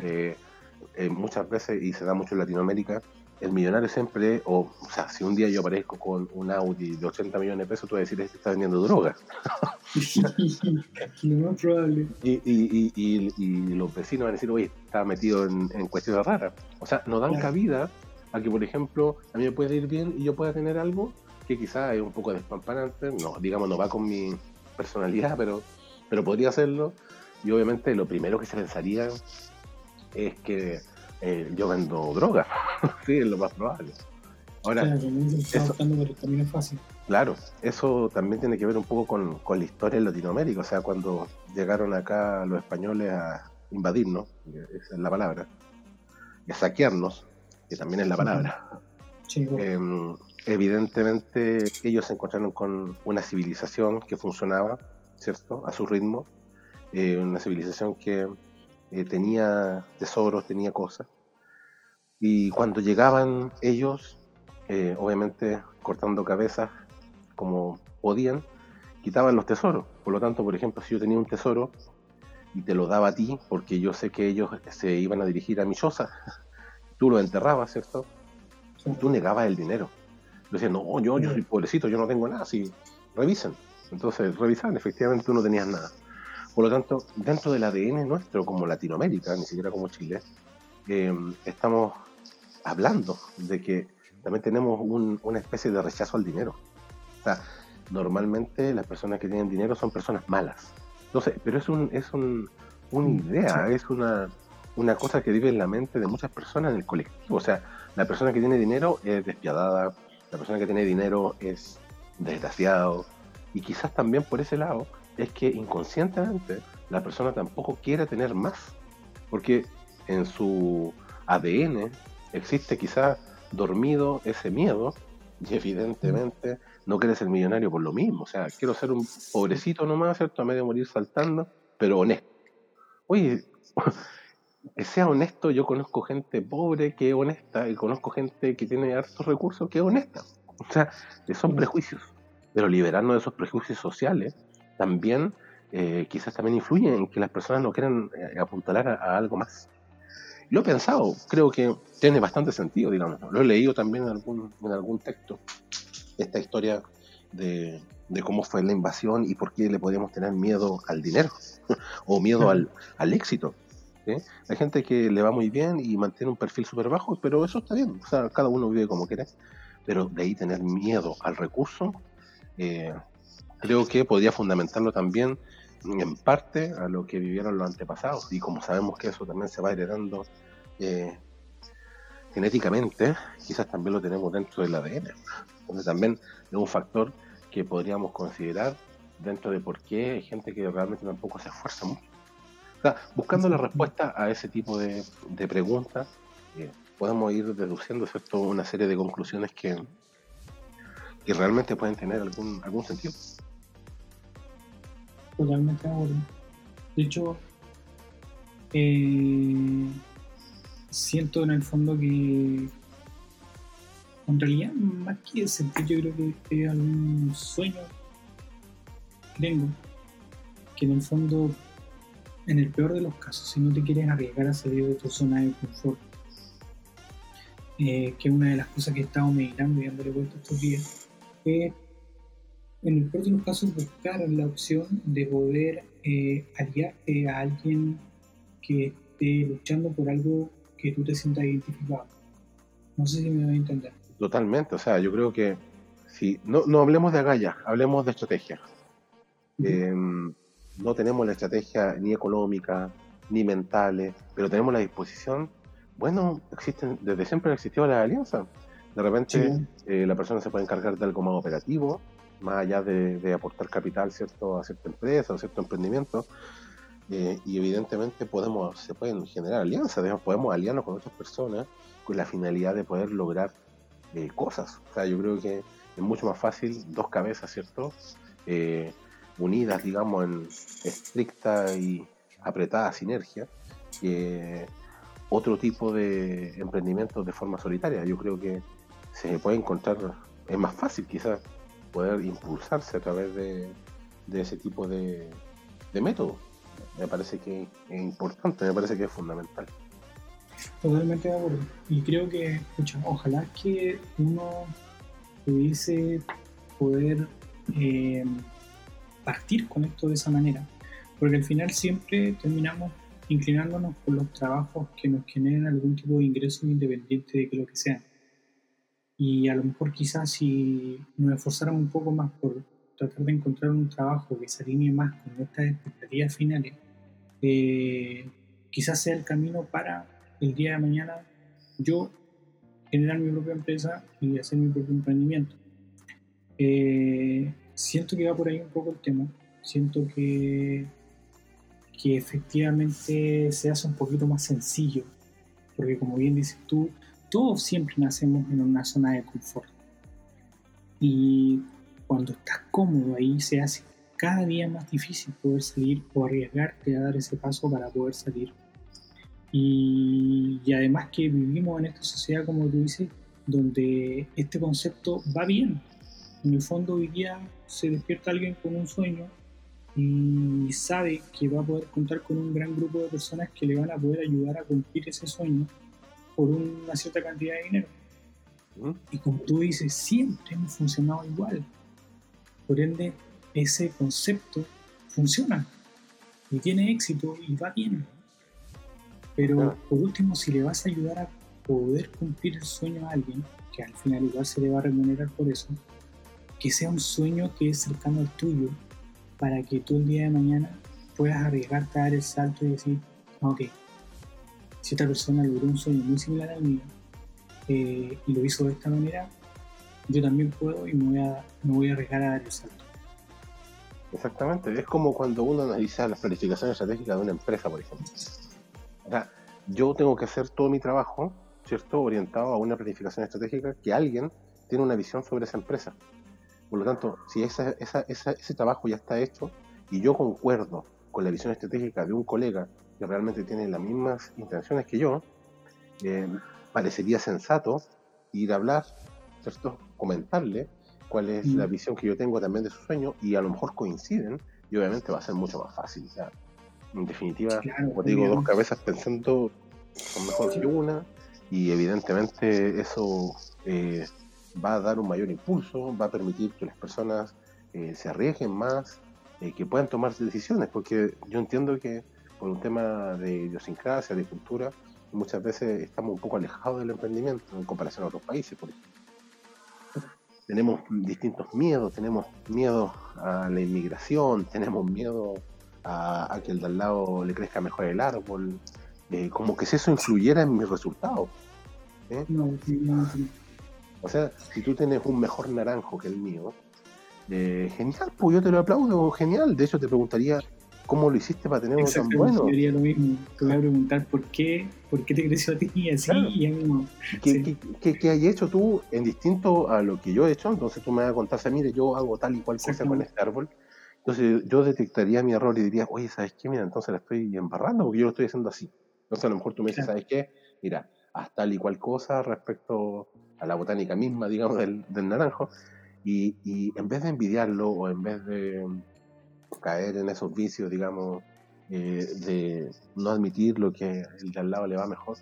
Eh, eh, muchas veces, y se da mucho en Latinoamérica, el millonario siempre, o, o sea, si un día yo aparezco con un Audi de 80 millones de pesos, tú vas a decir, que está vendiendo drogas.
probable.
Y, y, y, y, los vecinos van a decir, oye, está metido en, cuestiones raras. O sea, no dan cabida a que, por ejemplo, a mí me pueda ir bien y yo pueda tener algo que quizás es un poco despampanante, no, digamos, no va con mi personalidad, pero, pero podría hacerlo. Y obviamente lo primero que se pensaría es que eh, yo vendo droga, sí, es lo más probable. Ahora, claro, eso, también tiene que ver un poco con, la historia de Latinoamérica, o sea, cuando llegaron acá los españoles a invadirnos, esa es la palabra, a saquearnos, que también es la palabra. Em, evidentemente ellos se encontraron con una civilización que funcionaba, ¿cierto? A su ritmo, eh, una civilización que eh, tenía tesoros, tenía cosas. Y cuando llegaban ellos, eh, obviamente cortando cabezas como podían, quitaban los tesoros. Por lo tanto, por ejemplo, si yo tenía un tesoro y te lo daba a ti, porque yo sé que ellos se iban a dirigir a mi choza, tú lo enterrabas, ¿cierto? Tú negabas el dinero. Decías, no, yo, yo soy pobrecito, yo no tengo nada, si revisen. Entonces, revisaban, efectivamente tú no tenías nada. Por lo tanto, dentro del ADN nuestro, como Latinoamérica, ni siquiera como Chile, eh, estamos hablando de que también tenemos una especie de rechazo al dinero. O sea, normalmente las personas que tienen dinero son personas malas. Entonces, pero es un, es un, una idea, es una, una cosa que vive en la mente de muchas personas en el colectivo. O sea, la persona que tiene dinero es despiadada, la persona que tiene dinero es desgraciado, y quizás también por ese lado es que inconscientemente la persona tampoco quiere tener más, porque en su ADN existe quizás dormido ese miedo y evidentemente no quiere ser millonario por lo mismo, o sea, quiero ser un pobrecito nomás, ¿cierto? A medio morir saltando, pero honesto. Oye, que sea honesto, yo conozco gente pobre que es honesta y conozco gente que tiene hartos recursos que es honesta. O sea, son prejuicios, pero liberarnos de esos prejuicios sociales también eh, quizás también influye en que las personas no quieran eh, apuntalar a, algo más. Lo he pensado, creo que tiene bastante sentido, digamos. Lo he leído también en algún, en algún texto, esta historia de, cómo fue la invasión y por qué le podíamos tener miedo al dinero o miedo al, al éxito. Hay gente que le va muy bien y mantiene un perfil súper bajo, pero eso está bien. O sea, cada uno vive como quiere. Pero de ahí tener miedo al recurso, eh, creo que podría fundamentarlo también en parte a lo que vivieron los antepasados y como sabemos que eso también se va heredando eh, genéticamente, quizás también lo tenemos dentro del ADN. Entonces también es un factor que podríamos considerar dentro de por qué hay gente que realmente tampoco se esfuerza mucho. Buscando la respuesta a ese tipo de, preguntas, eh, podemos ir deduciendo ¿cierto? una serie de conclusiones que, que realmente pueden tener algún, algún sentido.
Totalmente de De hecho, eh, siento en el fondo que en realidad más que sentir yo creo que es algún sueño que tengo que en el fondo en el peor de los casos si no te quieres arriesgar a salir de tu zona de confort eh, que una de las cosas que he estado meditando y dándole vuelta estos días es en el peor de los casos buscar la opción de poder eh, aliarte a alguien que esté luchando por algo que tú te sientas identificado. No sé si me voy a entender.
Totalmente, o sea, yo creo que si no, no hablemos de agallas, hablemos de estrategia. Em, no tenemos la estrategia ni económica, ni mentales, pero tenemos la disposición. Bueno, existen, desde siempre ha existido la alianza. De repente eh, la persona se puede encargar de algo más operativo, más allá de, aportar capital cierto a cierta empresa o cierto emprendimiento. Eh, y evidentemente podemos, se pueden generar alianzas, podemos aliarnos con otras personas con la finalidad de poder lograr eh, cosas. O sea, yo creo que es mucho más fácil dos cabezas, ¿cierto? Eh, unidas, digamos, en estricta y apretada sinergia, que otro tipo de emprendimientos de forma solitaria. Yo creo que se puede encontrar, es más fácil quizás poder impulsarse a través de, ese tipo de, de método. Me parece que es importante, me parece que es fundamental.
Totalmente de acuerdo. Y creo que, ojalá que uno pudiese poder eh, partir con esto de esa manera. Porque al final siempre terminamos inclinándonos por los trabajos que nos generen algún tipo de ingreso independiente de que lo que sea. Y a lo mejor quizás si nos esforzáramos un poco más por tratar de encontrar un trabajo que se alinee más con nuestras expectativas finales, eh, quizás sea el camino para el día de mañana yo generar mi propia empresa y hacer mi propio emprendimiento. Eh, siento que va por ahí un poco el tema, siento que, que efectivamente se hace un poquito más sencillo, porque como bien dices tú, todos siempre nacemos en una zona de confort. Y cuando estás cómodo ahí se hace cada día más difícil poder salir o arriesgarte a dar ese paso para poder salir. Y, además que vivimos en esta sociedad, como tú dices, donde este concepto va bien. En el fondo hoy día se despierta alguien con un sueño y sabe que va a poder contar con un gran grupo de personas que le van a poder ayudar a cumplir ese sueño por una cierta cantidad de dinero. Y como tú dices, siempre hemos funcionado igual. Por ende, ese concepto funciona y tiene éxito y va bien. Pero por último, si le vas a ayudar a poder cumplir el sueño a alguien, que al final igual se le va a remunerar por eso, que sea un sueño que es cercano al tuyo, para que tú el día de mañana puedas arriesgarte a dar el salto y decir, ok, si esta persona logró un sueño muy similar al mío eh, y lo hizo de esta manera, yo también puedo y me voy a, me voy a arriesgar a dar el salto.
Exactamente, es como cuando uno analiza las planificaciones estratégicas de una empresa, por ejemplo. O sea, yo tengo que hacer todo mi trabajo, ¿cierto?, orientado a una planificación estratégica que alguien tiene una visión sobre esa empresa. Por lo tanto, si esa, ese trabajo ya está hecho y yo concuerdo con la visión estratégica de un colega que realmente tiene las mismas intenciones que yo, eh, parecería sensato ir a hablar, ¿cierto? comentarle cuál es la mm. visión que yo tengo también de su sueño y a lo mejor coinciden y obviamente va a ser mucho más fácil. en definitiva, como digo, dos cabezas pensando son mejor que una y evidentemente eso eh, va a dar un mayor impulso, va a permitir que las personas eh, se arriesguen más, eh, que puedan tomar decisiones, porque yo entiendo que por un tema de idiosincrasia, de cultura, muchas veces estamos un poco alejados del emprendimiento en comparación a otros países, por ejemplo tenemos distintos miedos, tenemos miedo a la inmigración, tenemos miedo a, que el de al lado le crezca mejor el árbol, eh, como que si eso influyera en mis resultados. ¿eh? O sea, si tú tienes un mejor naranjo que el mío, eh, genial, pues yo te lo aplaudo, genial. De hecho, te preguntaría ¿Cómo lo hiciste para tener uno tan bueno?
Yo diría lo mismo. Te voy a preguntar por qué, por qué te creció a ti así y a mí
¿Qué, qué, qué, hay hecho tú en distinto a lo que yo he hecho? Entonces tú me vas a contar, mire, yo hago tal y cual cosa con este árbol. Entonces yo detectaría mi error y diría, oye, ¿sabes qué? Mira, entonces la estoy embarrando porque yo lo estoy haciendo así. Entonces a lo mejor tú me dices, ¿sabes qué? Mira, haz tal y cual cosa respecto a la botánica misma, digamos, del, del naranjo. Y, y en vez de envidiarlo o en vez de caer en esos vicios, digamos, eh, de no admitir lo que el de al lado le va mejor.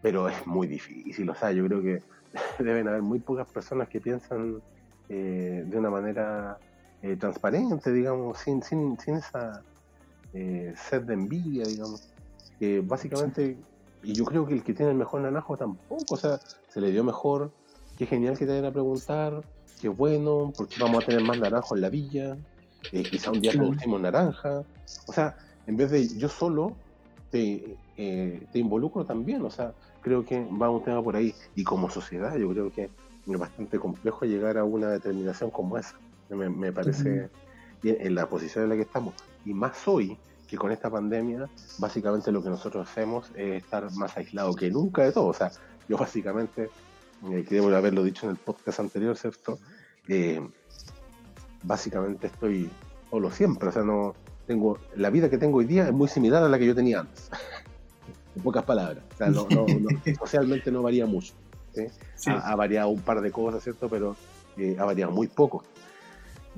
Pero es muy difícil, o sea, yo creo que deben haber muy pocas personas que piensan eh, de una manera eh, transparente, digamos, sin, sin, sin esa sed de envidia, digamos. Que básicamente, y yo creo que el que tiene el mejor naranjo tampoco, o sea, se le dio mejor, qué genial que te vayan a preguntar, qué bueno, porque vamos a tener más naranjo en la villa, eh, quizá un día producimos naranja. O sea, en vez de yo solo, te, eh, te involucro también. O sea, creo que va un tema por ahí. Y como sociedad, yo creo que es bastante complejo llegar a una determinación como esa. Me, parece bien en la posición en la que estamos. Y más hoy, que con esta pandemia, básicamente lo que nosotros hacemos es estar más aislados que nunca de todo. O sea, yo básicamente, eh, debo haberlo dicho en el podcast anterior, ¿cierto? Eh, básicamente estoy solo siempre, o sea, no tengo, la vida que tengo hoy día es muy similar a la que yo tenía antes, en pocas palabras, o sea, no, socialmente no varía mucho, Ha, variado un par de cosas, ¿cierto? Pero eh, ha variado muy poco.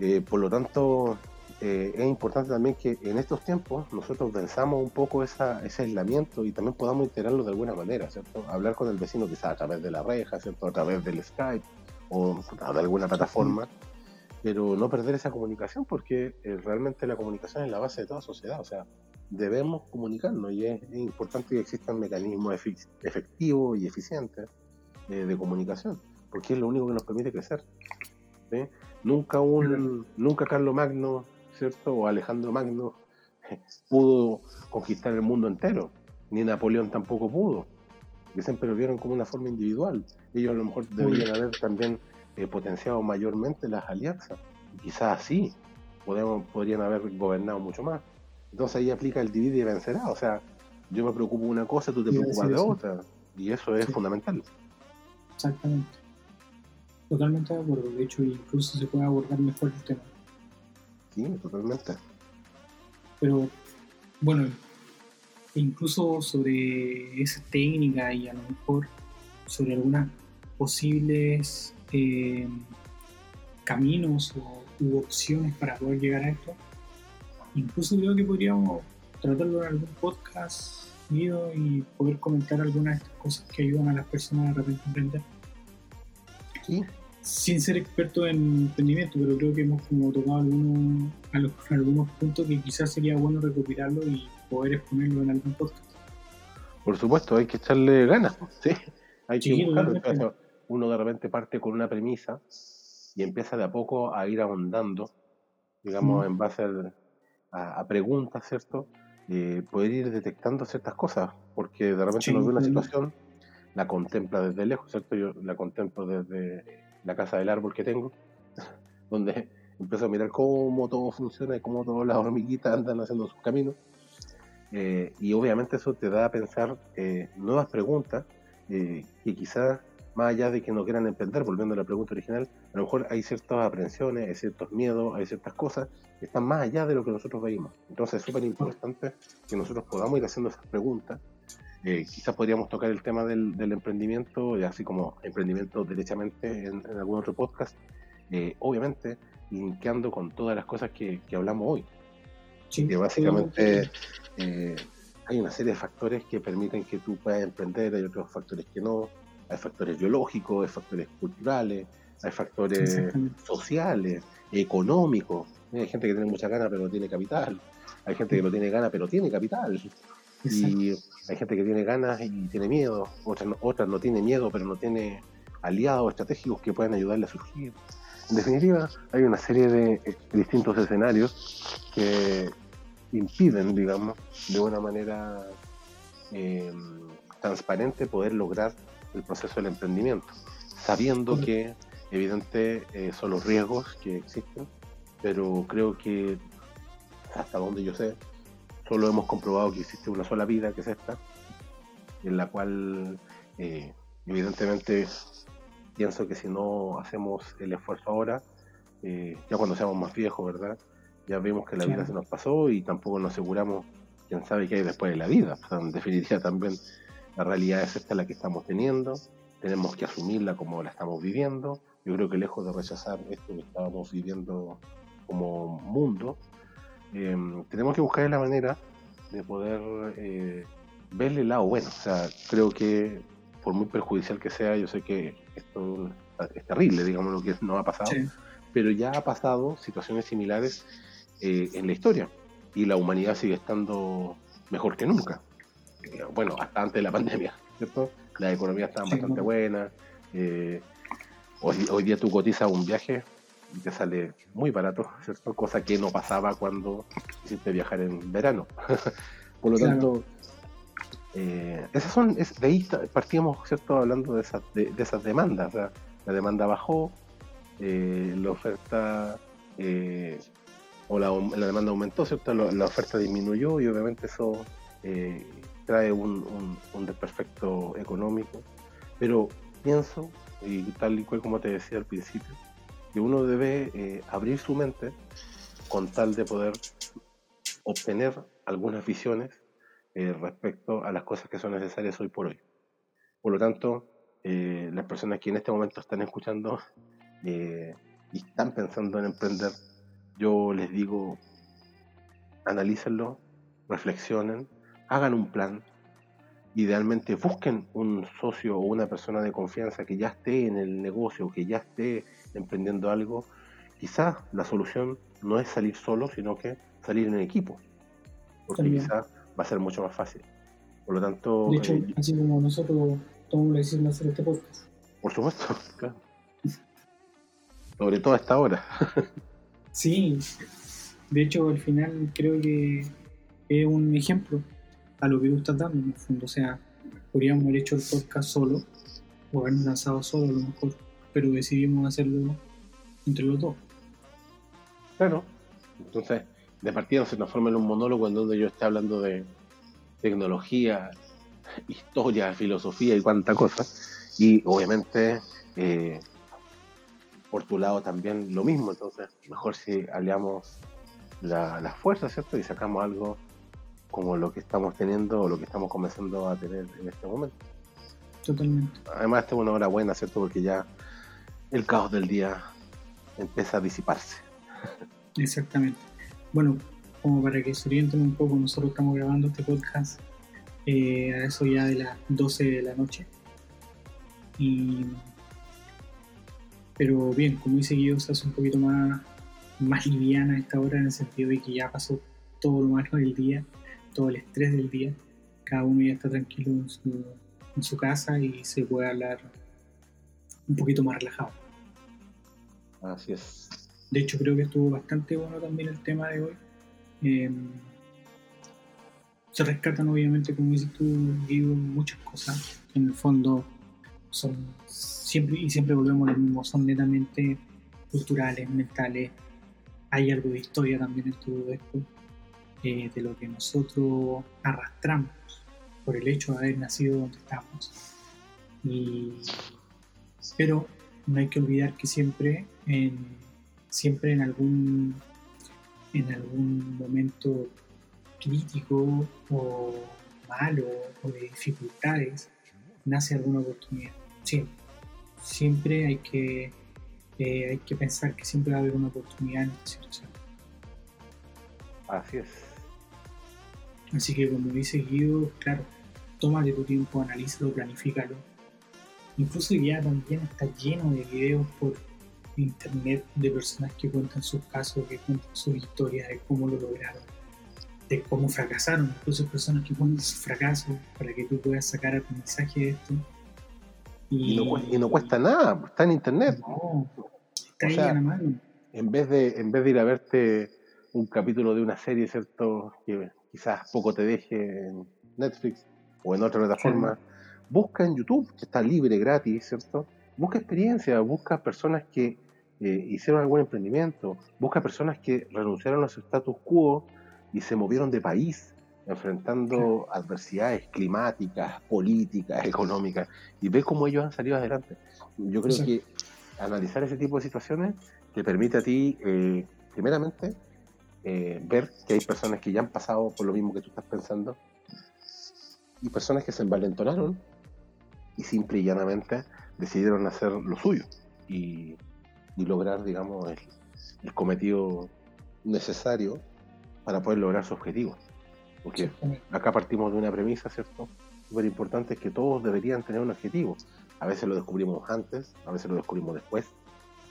Eh, por lo tanto, eh, es importante también que en estos tiempos nosotros pensamos un poco esa, ese aislamiento y también podamos integrarlo de alguna manera, ¿cierto? Hablar con el vecino quizás a través de la reja, ¿cierto? A través del Skype o de alguna plataforma pero no perder esa comunicación porque eh, realmente la comunicación es la base de toda sociedad, o sea, debemos comunicarnos y es, importante que existan mecanismos efectivos y eficientes eh, de comunicación, porque es lo único que nos permite crecer. Nunca un, nunca Carlos Magno, ¿cierto? O Alejandro Magno pudo conquistar el mundo entero, ni Napoleón tampoco pudo, que siempre lo vieron como una forma individual. Ellos a lo mejor deberían haber también eh, potenciado mayormente las alianzas. Quizás así podemos, podrían haber gobernado mucho más. Entonces ahí aplica el divide y vencerá. O sea, yo me preocupo de una cosa, tú te preocupas de otra. Y eso es fundamental.
Exactamente. Totalmente de acuerdo. De hecho, incluso se puede abordar mejor el tema.
Sí, totalmente.
Pero, bueno, incluso sobre esa técnica y a lo mejor sobre algunas posibles eh, caminos o, u opciones para poder llegar a esto. Incluso creo que podríamos tratarlo en algún podcast Guido, y poder comentar algunas de estas cosas que ayudan a las personas a de repente a emprender.
Sí.
Sin ser experto en emprendimiento, pero creo que hemos como tocado algunos, algunos puntos que quizás sería bueno recopilarlo y poder exponerlo en algún podcast.
Por supuesto, hay que echarle ganas, ¿sí? Hay que buscarlo. Uno de repente parte con una premisa y empieza de a poco a ir ahondando, digamos, en base a, preguntas, ¿cierto? Eh, poder ir detectando ciertas cosas, porque de repente uno ve una situación, la contempla desde lejos, ¿cierto? Yo la contemplo desde la casa del árbol que tengo, donde empiezo a mirar cómo todo funciona y cómo todas las hormiguitas andan haciendo sus caminos. Eh, y obviamente eso te da a pensar eh, nuevas preguntas que quizás más allá de que no quieran emprender, volviendo a la pregunta original, a lo mejor hay ciertas aprensiones, hay ciertos miedos, hay ciertas cosas que están más allá de lo que nosotros veíamos. Entonces es súper importante que nosotros podamos ir haciendo esas preguntas. Eh, quizás podríamos tocar el tema del, emprendimiento, así como emprendimiento derechamente en, algún otro podcast, eh, obviamente linkeando con todas las cosas que, hablamos hoy. que básicamente eh, hay una serie de factores que permiten que tú puedas emprender, hay otros factores que no hay factores biológicos, hay factores culturales, hay factores sociales, económicos. Hay gente que tiene mucha gana pero no tiene capital. Hay gente que no tiene ganas pero tiene capital. Y hay gente que tiene ganas y tiene miedo. Otras no, otras no tiene miedo pero no tiene aliados estratégicos que puedan ayudarle a surgir. En definitiva, hay una serie de eh, distintos escenarios que impiden, digamos, de una manera eh, transparente poder lograr el proceso del emprendimiento, sabiendo que evidente eh, son los riesgos que existen, pero creo que hasta donde yo sé, solo hemos comprobado que existe una sola vida, que es esta, en la cual eh, evidentemente pienso que si no hacemos el esfuerzo ahora, eh, ya cuando seamos más viejos, ¿verdad? Ya vemos que la vida se nos pasó y tampoco nos aseguramos quién sabe qué hay después de la vida. en definitiva también la realidad es esta la que estamos teniendo, tenemos que asumirla como la estamos viviendo. Yo creo que lejos de rechazar esto que estábamos viviendo como mundo, em, tenemos que buscar la manera de poder eh, verle el lado bueno. O sea, creo que por muy perjudicial que sea, yo sé que esto es terrible, digamos, lo que no ha pasado, pero ya ha pasado situaciones similares eh, en la historia y la humanidad sigue estando mejor que nunca bueno, hasta antes de la pandemia, ¿cierto? Las economías estaban bastante buenas. Eh, hoy, día tú cotizas un viaje y te sale muy barato, ¿cierto? Cosa que no pasaba cuando hiciste viajar en verano. Por lo tanto, eh, esas son, de ahí partíamos, ¿cierto? Hablando de esas, de, esas demandas. la demanda bajó, eh, la oferta o la, demanda aumentó, ¿cierto? La, oferta disminuyó y obviamente eso trae un, un, desperfecto económico, pero pienso, y tal y cual como te decía al principio, que uno debe eh, abrir su mente con tal de poder obtener algunas visiones eh, respecto a las cosas que son necesarias hoy por hoy. Por lo tanto, eh, las personas que en este momento están escuchando y están pensando en emprender, yo les digo, analícenlo, reflexionen, hagan un plan, idealmente busquen un socio o una persona de confianza que ya esté en el negocio, que ya esté emprendiendo algo. Quizás la solución no es salir solo, sino que salir en equipo, porque quizás va a ser mucho más fácil. Por lo tanto...
De hecho, eh, así como nosotros tomamos la decisión de hacer este podcast.
Por supuesto, claro. Sobre todo a esta hora.
sí, de hecho al final creo que es un ejemplo a lo que tú estás dando, en el fondo. O sea, podríamos haber hecho el podcast solo, o habernos lanzado solo a lo mejor, pero decidimos hacerlo entre los dos.
Claro. Entonces, de partida se transforma en un monólogo en donde yo esté hablando de tecnología, historia, filosofía y cuánta cosa. Y obviamente, eh, por tu lado también lo mismo. Entonces, mejor si aliamos las fuerzas, ¿cierto? Y sacamos algo como lo que estamos teniendo o lo que estamos comenzando a tener en este momento.
Totalmente.
Además, esta es una hora buena, ¿cierto? Porque ya el caos del día empieza a disiparse.
Exactamente. Bueno, como para que se orienten un poco, nosotros estamos grabando este podcast eh, a eso ya de las 12 de la noche. Y, pero bien, como dice Guido, se hace un poquito más, más liviana esta hora en el sentido de que ya pasó todo lo malo del día, todo el estrés del día. Cada uno ya está tranquilo en su, en su casa y se puede hablar un poquito más relajado.
Así es.
De hecho, creo que estuvo bastante bueno también el tema de hoy. Eh, se rescatan, obviamente, como dices tú, Guido, muchas cosas. En el fondo, son siempre y siempre volvemos a lo mismo, son netamente culturales, mentales. Hay algo de historia también en todo esto, eh, de lo que nosotros arrastramos por el hecho de haber nacido donde estamos. Y, pero no hay que olvidar que siempre en, siempre en algún en algún momento crítico o malo o de dificultades nace alguna oportunidad. Siempre. Siempre hay que eh, hay que pensar que siempre va a haber una oportunidad en
así es
así que como dice Guido claro tómate tu tiempo analízalo planifícalo incluso ya también está lleno de videos por internet de personas que cuentan sus casos, que cuentan sus historias de cómo lo lograron, de cómo fracasaron, incluso personas que cuentan sus fracasos para que tú puedas sacar aprendizaje de esto.
Y, no, cuesta nada, pues, está en internet.
No, está ahí en la mano.
En vez, de, en vez de ir a verte un capítulo de una serie, ¿cierto? Que quizás poco te deje en Netflix o en otra plataforma, busca en YouTube, que está libre, gratis, ¿cierto? Busca experiencia, busca personas que eh, hicieron algún emprendimiento, busca personas que renunciaron a su status quo y se movieron de país, enfrentando adversidades climáticas, políticas, económicas, y ve cómo ellos han salido adelante. Yo creo que analizar ese tipo de situaciones te permite a ti, eh, primeramente, eh, ver que hay personas que ya han pasado por lo mismo que tú estás pensando y personas que se envalentonaron y simple y llanamente decidieron hacer lo suyo y, lograr, digamos, el, cometido necesario para poder lograr su objetivo. Porque acá partimos de una premisa, ¿cierto? Súper importante es que todos deberían tener un objetivo. A veces lo descubrimos antes, a veces lo descubrimos después,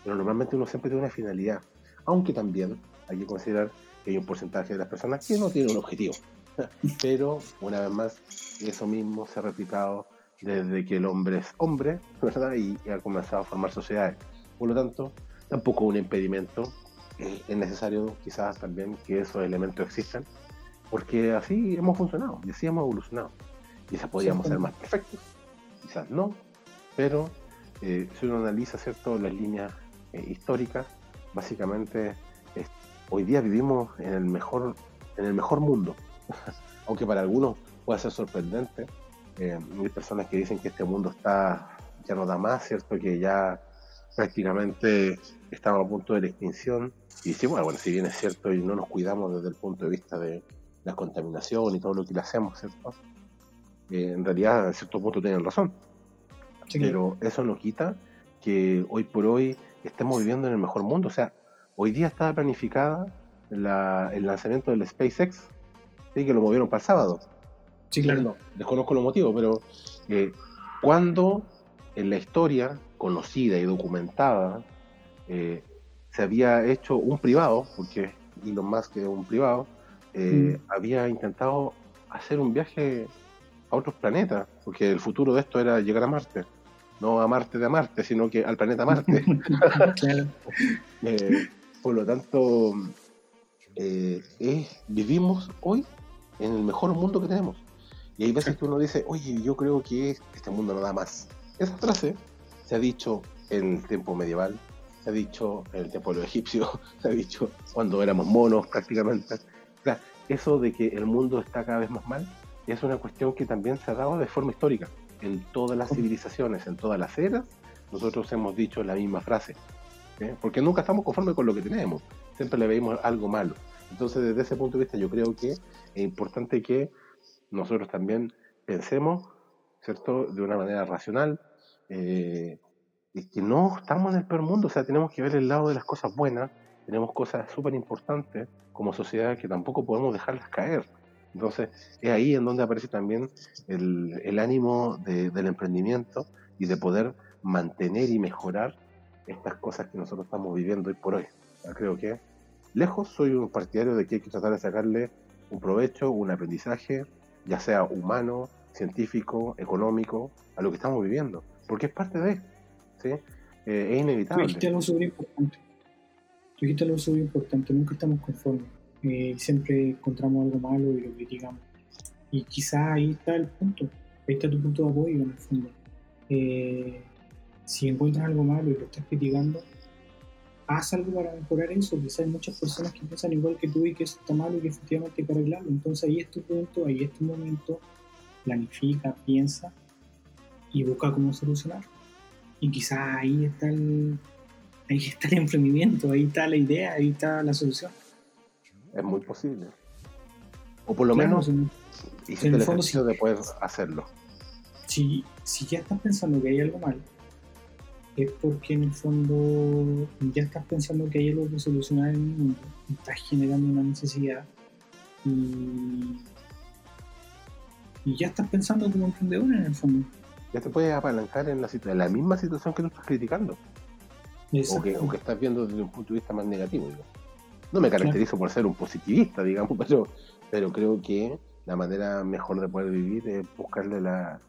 pero normalmente uno siempre tiene una finalidad. Aunque también hay que considerar que hay un porcentaje de las personas que no tienen un objetivo. Pero, una vez más, eso mismo se ha replicado desde que el hombre es hombre, ¿verdad? Y, ha comenzado a formar sociedades. Por lo tanto, tampoco un impedimento. Eh, es necesario quizás también que esos elementos existan, porque así hemos funcionado y así hemos evolucionado. Quizás podríamos ser más perfectos, quizás no, pero eh, si uno analiza cierto las líneas eh, históricas, básicamente hoy día vivimos en el mejor, en el mejor mundo, aunque para algunos pueda ser sorprendente, eh, hay personas que dicen que este mundo está ya no da más, ¿cierto? Que ya prácticamente estamos a punto de la extinción. Y decimos, bueno, si bien es cierto y no nos cuidamos desde el punto de vista de la contaminación y todo lo que le hacemos, ¿cierto? Eh, en realidad, a cierto punto tienen razón. Pero eso no quita que hoy por hoy estemos viviendo en el mejor mundo. O sea, hoy día estaba planificada el lanzamiento del SpaceX, ¿sí? que lo movieron para el sábado.
Sí, claro.
desconozco los motivos, pero eh, cuando en la historia conocida y documentada eh, se había hecho un privado, porque Elon Musk es un privado, eh, mm. había intentado hacer un viaje a otros planetas, porque el futuro de esto era llegar a Marte. No a Marte de Marte, sino que al planeta Marte. por lo tanto, vivimos hoy en el mejor mundo que tenemos. Y hay veces que uno dice, oye, yo creo que este mundo no da más. Esa frase se ha dicho en el tiempo medieval, se ha dicho en el tiempo de los egipcios, se ha dicho cuando éramos monos prácticamente. O sea, eso de que el mundo está cada vez más mal es una cuestión que también se ha dado de forma histórica. En todas las civilizaciones, en todas las eras, nosotros hemos dicho la misma frase. Porque nunca estamos conformes con lo que tenemos. Siempre le veis algo malo. Entonces, desde ese punto de vista, yo creo que es importante que nosotros también pensemos, ¿cierto?, de una manera racional, eh, y que no estamos en el peor mundo, o sea, tenemos que ver el lado de las cosas buenas, tenemos cosas súper importantes como sociedad que tampoco podemos dejarlas caer. Entonces, es ahí en donde aparece también el, el ánimo del emprendimiento y de poder mantener y mejorar estas cosas que nosotros estamos viviendo hoy por hoy. creo que lejos soy un partidario de que hay que tratar de sacarle un provecho, un aprendizaje, ya sea humano, científico, económico, a lo que estamos viviendo, porque es parte de, ¿sí? Eh, es inevitable. Tú
dijiste algo súper importante. Tú dijiste algo súper importante, nunca estamos conformes. Eh, siempre encontramos algo malo y lo criticamos. Y quizá ahí está el punto, ahí está tu punto de apoyo en el fondo. Eh, si encuentras algo malo y lo estás criticando, haz algo para mejorar eso. Quizás hay muchas personas que piensan igual que tú y que eso está malo y que efectivamente hay que arreglarlo. Entonces ahí es tu punto, ahí es tu momento. Planifica, piensa y busca cómo solucionar. Y quizás ahí está el, ahí está el emprendimiento, ahí está la idea, ahí está la solución.
Es muy posible. O por lo menos en, el fondo, si, de poder hacerlo.
Si, si ya estás pensando que hay algo mal, es porque en el fondo ya estás pensando que hay algo que solucionar en el mundo, estás generando una necesidad y, ya estás pensando como emprendedor en el fondo.
Ya te puedes apalancar en la, en la misma situación que tú estás criticando. O que, o que, estás viendo desde un punto de vista más negativo. No me caracterizo por ser un positivista, digamos, pero, pero creo que la manera mejor de poder vivir es buscarle la,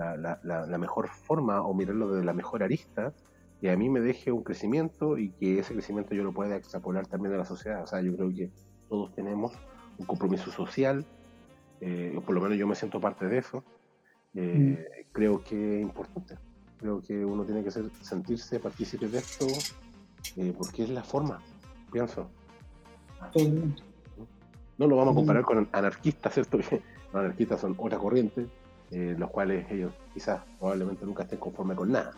la, mejor forma o mirarlo de la mejor arista que a mí me deje un crecimiento y que ese crecimiento yo lo pueda extrapolar también a la sociedad. O sea, yo creo que todos tenemos un compromiso social, eh, por lo menos yo me siento parte de eso. Eh, mm. Creo que es importante. Creo que uno tiene que ser, sentirse partícipe de esto eh, porque es la forma, pienso. No lo vamos a comparar con anarquistas, ¿cierto? los anarquistas son otra corriente, eh, los cuales ellos quizás probablemente nunca estén conformes con nada.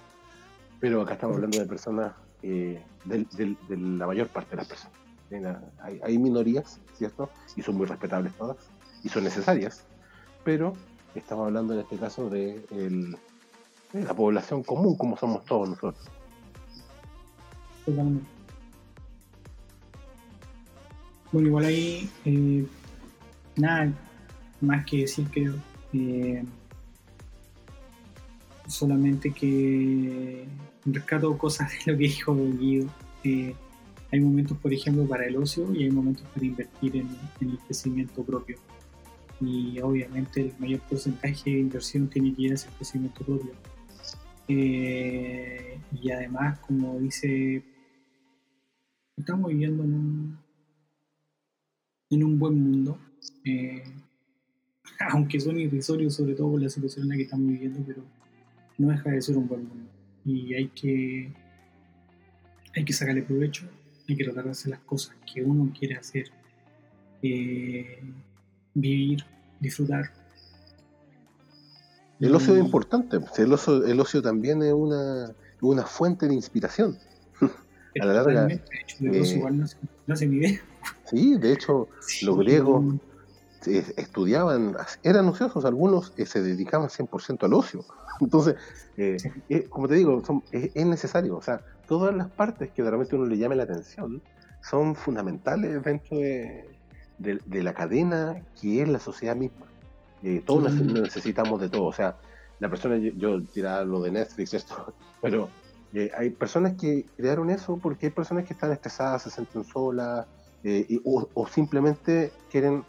Pero acá estamos hablando de personas, eh, de, la mayor parte de las personas. Hay, minorías, ¿cierto? Y son muy respetables todas, y son necesarias, pero estamos hablando en este caso de, la población común, como somos todos nosotros.
Bueno, igual ahí, eh, nada más que decir. Eh, solamente que rescato cosas de lo que dijo Guido. Eh, hay momentos, por ejemplo, para el ocio y hay momentos para invertir en, el crecimiento propio. Y obviamente el mayor porcentaje de inversión tiene que ir hacia el crecimiento propio. Eh, y además, como dice, estamos viviendo en un, en un buen mundo. Eh, aunque son irrisorios, sobre todo por la situación en la que estamos viviendo, pero no deja de ser un buen mundo. Y hay que, hay que sacarle provecho, hay que tratar de hacer las cosas que uno quiere hacer, eh, vivir, disfrutar.
El ocio es importante, el ocio, el ocio también es una, una fuente de inspiración. A la larga. De hecho, el ocio eh, igual no, no se mide. Sí, de hecho, los griegos estudiaban, eran ociosos, algunos eh, se dedicaban 100% al ocio. Entonces, eh, eh, como te digo, es, necesario, o sea, todas las partes que de repente uno le llame la atención son fundamentales dentro de, la cadena que es la sociedad misma. todos necesitamos de todo, o sea, la persona, yo, yo tiraba lo de Netflix, esto, pero hay personas que crearon eso porque hay personas que están estresadas, se sienten solas, o, o, simplemente quieren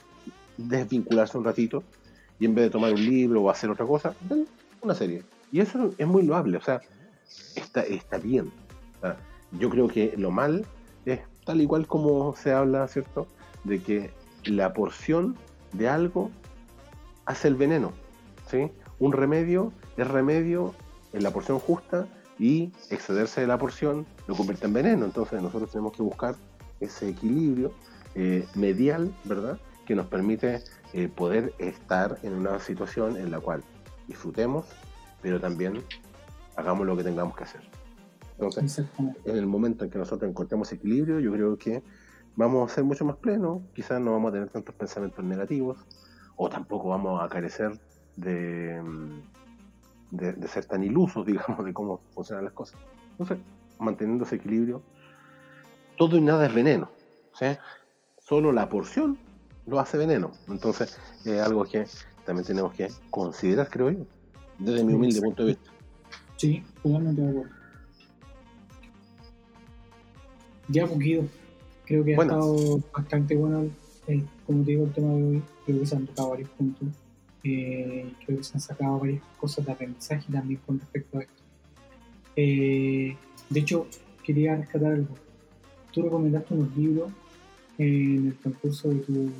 desvincularse un ratito y en vez de tomar un libro o hacer otra cosa, una serie. Y eso es muy loable, o sea, está, está bien. yo creo que lo mal es tal igual como se habla, ¿cierto? De que la porción de algo hace el veneno, ¿sí? Un remedio es remedio en la porción justa y excederse de la porción lo convierte en veneno. Entonces nosotros tenemos que buscar ese equilibrio eh, medial, ¿verdad? Que nos permite eh, poder estar en una situación en la cual disfrutemos, pero también hagamos lo que tengamos que hacer. Entonces, en el momento en que nosotros encontremos equilibrio, yo creo que vamos a ser mucho más plenos, quizás no vamos a tener tantos pensamientos negativos, o tampoco vamos a carecer de, mm, de, ser tan ilusos, digamos, de cómo funcionan las cosas. Entonces, manteniendo ese equilibrio, todo y nada es veneno. Solo la porción lo hace veneno. Entonces, es algo que también tenemos que considerar, creo yo, desde mi humilde punto de vista.
Sí, totalmente de acuerdo. Ya, poquito. Creo que ha estado bastante bueno, el, como te digo, el tema de hoy. Creo que se han tocado varios puntos. Eh, creo que se han sacado varias cosas de aprendizaje también con respecto a esto. Eh, de hecho, quería rescatar algo. Tú recomendaste unos libros en el transcurso de, tu,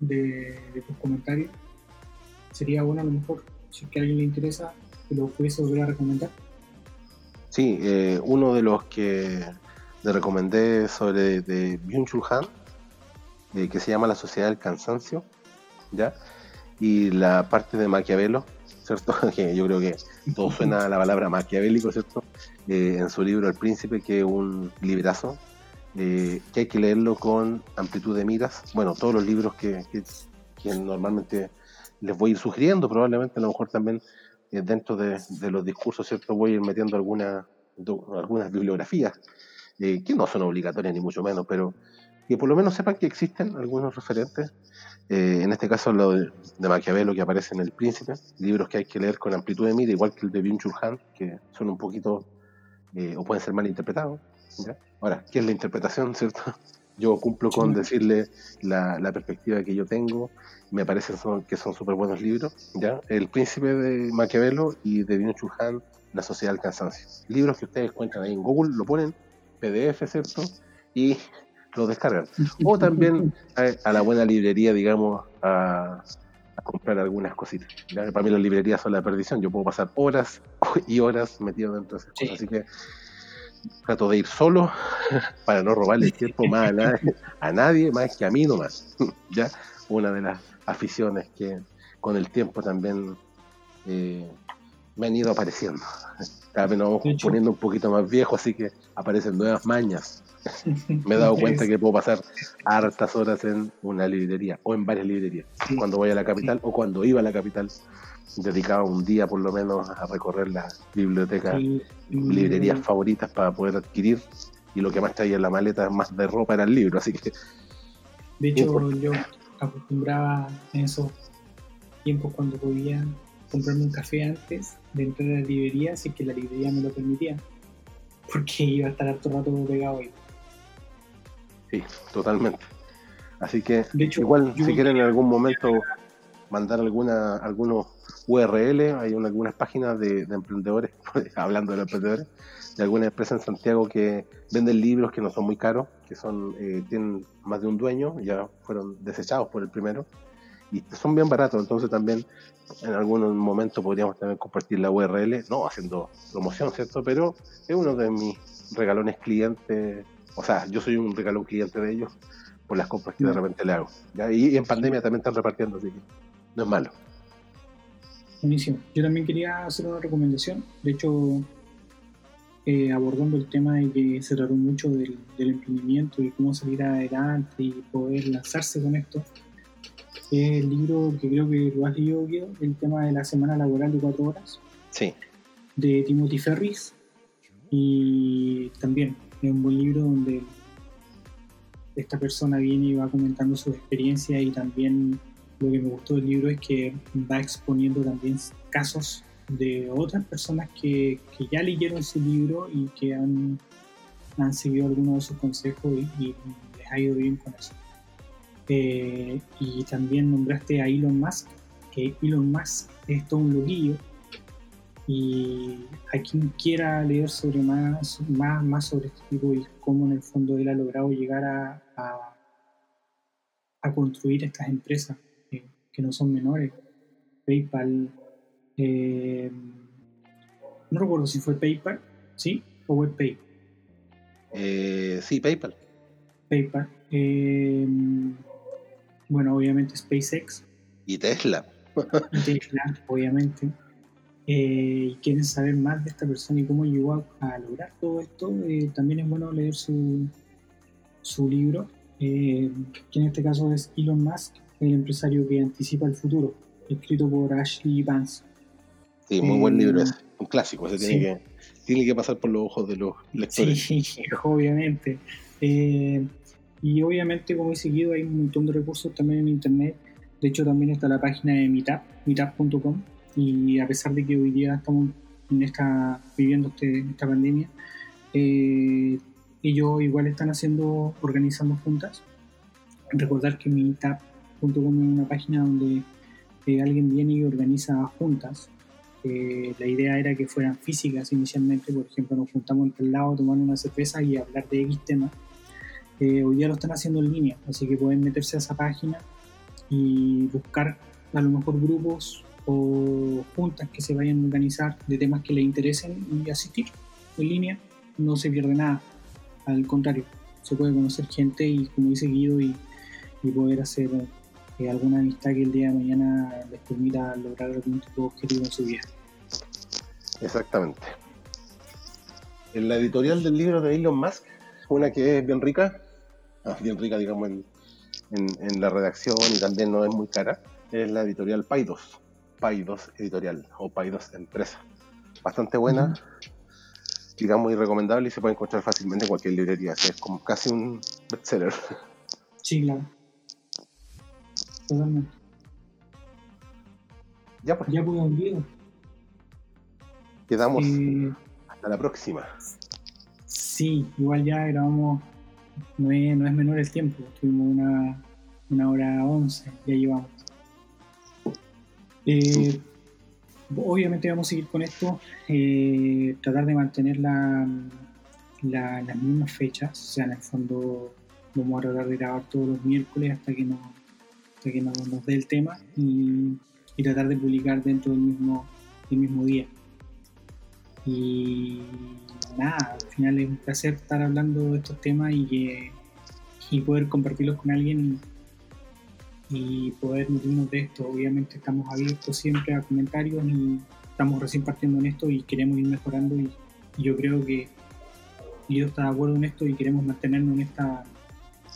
de, tus comentarios. Sería bueno a lo mejor, si es que a alguien le interesa, que lo pudiese volver a recomendar.
Sí, eh, uno de los que le recomendé sobre de Byung-Chul eh, que se llama La Sociedad del Cansancio, ¿ya? Y la parte de Maquiavelo, ¿cierto? que yo creo que todo suena a la palabra maquiavélico, ¿cierto? Eh, en su libro El Príncipe, que es un librazo, eh, que hay que leerlo con amplitud de miras. Bueno, todos los libros que, normalmente les voy a ir sugiriendo, probablemente a lo mejor también eh, dentro de, los discursos, ¿cierto? Voy a ir metiendo alguna, algunas bibliografías, que no son obligatorias ni mucho menos, pero que por lo menos sepan que existen algunos referentes. en este caso, lo de, Maquiavelo que aparece en El Príncipe, libros que hay que leer con amplitud de mira, igual que el de Byung-Chul Han, que son un poquito o pueden ser mal interpretados. Ahora, ¿qué es la interpretación, cierto? Yo cumplo con decirle la, perspectiva que yo tengo. Me parece que son súper buenos libros. ¿ya? El Príncipe de Maquiavelo y de Dino Chulhan, La Sociedad del Cansancio. Libros que ustedes encuentran ahí en Google, lo ponen PDF, ¿cierto? Y lo descargan. O también a, la buena librería, digamos, a, comprar algunas cositas. Para mí las librerías son la perdición. Yo puedo pasar horas y horas metido dentro de esas cosas. Así que trato de ir solo para no robarle el tiempo más a nadie, más que a mí nomás. ya una de las aficiones que con el tiempo también eh, me han ido apareciendo. Cada vez nos vamos poniendo un poquito más viejo, así que aparecen nuevas mañas. me he dado cuenta que puedo pasar hartas horas en una librería o en varias librerías, cuando voy a la capital o cuando iba a la capital dedicaba un día por lo menos a recorrer las bibliotecas, librerías favoritas para poder adquirir y lo que más traía en la maleta más de ropa era el libro, así que...
De hecho, yo acostumbraba en esos tiempos cuando podía comprarme un café antes de entrar a la librería, así que la librería me lo permitía, porque iba a estar harto rato pegado ahí.
Sí, totalmente. Así que igual si quieren en algún momento mandar alguna algunos URL, hay algunas páginas de, emprendedores, hablando de los emprendedores, de alguna empresa en Santiago que venden libros que no son muy caros, que son eh, tienen más de un dueño, ya fueron desechados por el primero, y son bien baratos, entonces también en algún momento podríamos también compartir la URL, no haciendo promoción, ¿cierto? Pero es uno de mis regalones clientes, o sea, yo soy un regalón cliente de ellos por las compras que de repente le hago. Y en pandemia también están repartiendo, así que no es malo.
Buenísimo. Yo también quería hacer una recomendación. De hecho, eh, abordando el tema de que se trató mucho del, emprendimiento y cómo salir adelante y poder lanzarse con esto. Es el libro que creo que lo has leído, el tema de la semana laboral de cuatro horas.
Sí.
De Timothy Ferris. Y también es un buen libro donde esta persona viene y va comentando su experiencia y también lo que me gustó del libro es que va exponiendo también casos de otras personas que, ya leyeron su libro y que han, han seguido algunos de sus consejos y, les ha ido bien con eso. Eh, y también nombraste a Elon Musk, que Elon Musk es todo un loquillo y a quien quiera leer sobre más, más, más sobre este tipo y cómo en el fondo él ha logrado llegar a, a, a construir estas empresas que no son menores. PayPal, eh, no recuerdo si fue PayPal, ¿sí? O WebPay.
Eh, sí, PayPal.
PayPal. Eh, bueno, obviamente SpaceX.
Y Tesla.
Tesla, obviamente. y quieren saber más de esta persona y cómo llegó a, lograr todo esto, también es bueno leer su, su libro, que en este caso es Elon Musk, el empresario que anticipa el futuro, escrito por Ashley Vance.
Sí, muy buen libro, es un clásico, ese tiene, que, tiene que pasar por los ojos de los lectores.
Sí, obviamente. Eh, Y obviamente, como he seguido, hay un montón de recursos también en internet. De hecho, también está la página de Meetup, meetup.com. Y a pesar de que hoy día estamos en esta, viviendo este, esta pandemia, eh, ellos igual están haciendo, organizando juntas. Recordar que Meetup.com es una página donde eh, alguien viene y organiza juntas. Eh, la idea era que fueran físicas inicialmente, por ejemplo, nos juntamos en el lado, tomar una cerveza y hablar de X tema eh, hoy día lo están haciendo en línea, así que pueden meterse a esa página y buscar a lo mejor grupos o juntas que se vayan a organizar de temas que les interesen y asistir en línea. No se pierde nada, al contrario, se puede conocer gente y como dice Guido y, poder hacer eh, alguna amistad que el día de mañana les permita lograr algún tipo de objetivo en su vida.
Exactamente. En la editorial del libro de Elon Musk, una que es bien rica, bien rica, digamos, en, en, la redacción y también no es muy cara, es la editorial Paidos, Paidos Editorial o Paidos Empresa. Bastante buena, digamos, y recomendable y se puede encontrar fácilmente en cualquier librería. es como casi un bestseller.
Sí, claro. Totalmente.
Ya pues.
Ya pues, olvidar.
Quedamos eh, hasta la próxima.
Sí, igual ya grabamos no es, no es menor el tiempo, tuvimos una, una hora once, ya llevamos. Eh, obviamente vamos a seguir con esto, eh, tratar de mantener la, las mismas fechas, o sea, en el fondo vamos a tratar de grabar todos los miércoles hasta que nos, que nos, dé el tema y, y, tratar de publicar dentro del mismo, del mismo día. Y nada, al final es un placer estar hablando de estos temas y, y poder compartirlos con alguien y, poder nutrirnos de esto. Obviamente estamos abiertos siempre a comentarios y estamos recién partiendo en esto y queremos ir mejorando y, yo creo que yo está de acuerdo en esto y queremos mantenernos en esta,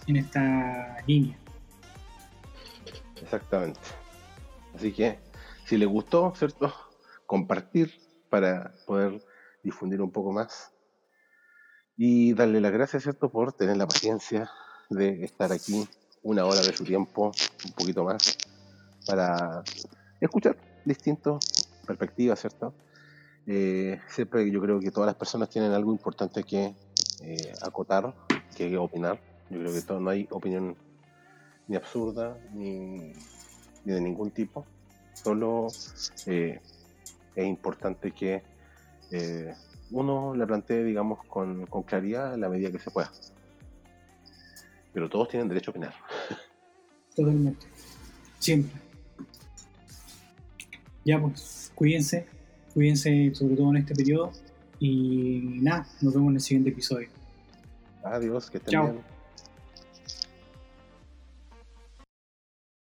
en esta línea.
Exactamente. Así que si les gustó, ¿cierto? Compartir para poder difundir un poco más. Y darle las gracias, ¿cierto?, por tener la paciencia de estar aquí una hora de su tiempo, un poquito más, para escuchar distintas perspectivas, ¿cierto? Eh, siempre yo creo que todas las personas tienen algo importante que eh, acotar, que opinar. Yo creo que no hay opinión ni absurda ni, de ningún tipo. Solo eh, es importante que eh, uno la plantee, digamos, con, con claridad en la medida que se pueda. Pero todos tienen derecho a opinar.
Totalmente. Siempre. Ya pues, cuídense, cuídense sobre todo en este periodo y nada, nos vemos en el siguiente episodio.
Adiós, que estén
Chao.
bien.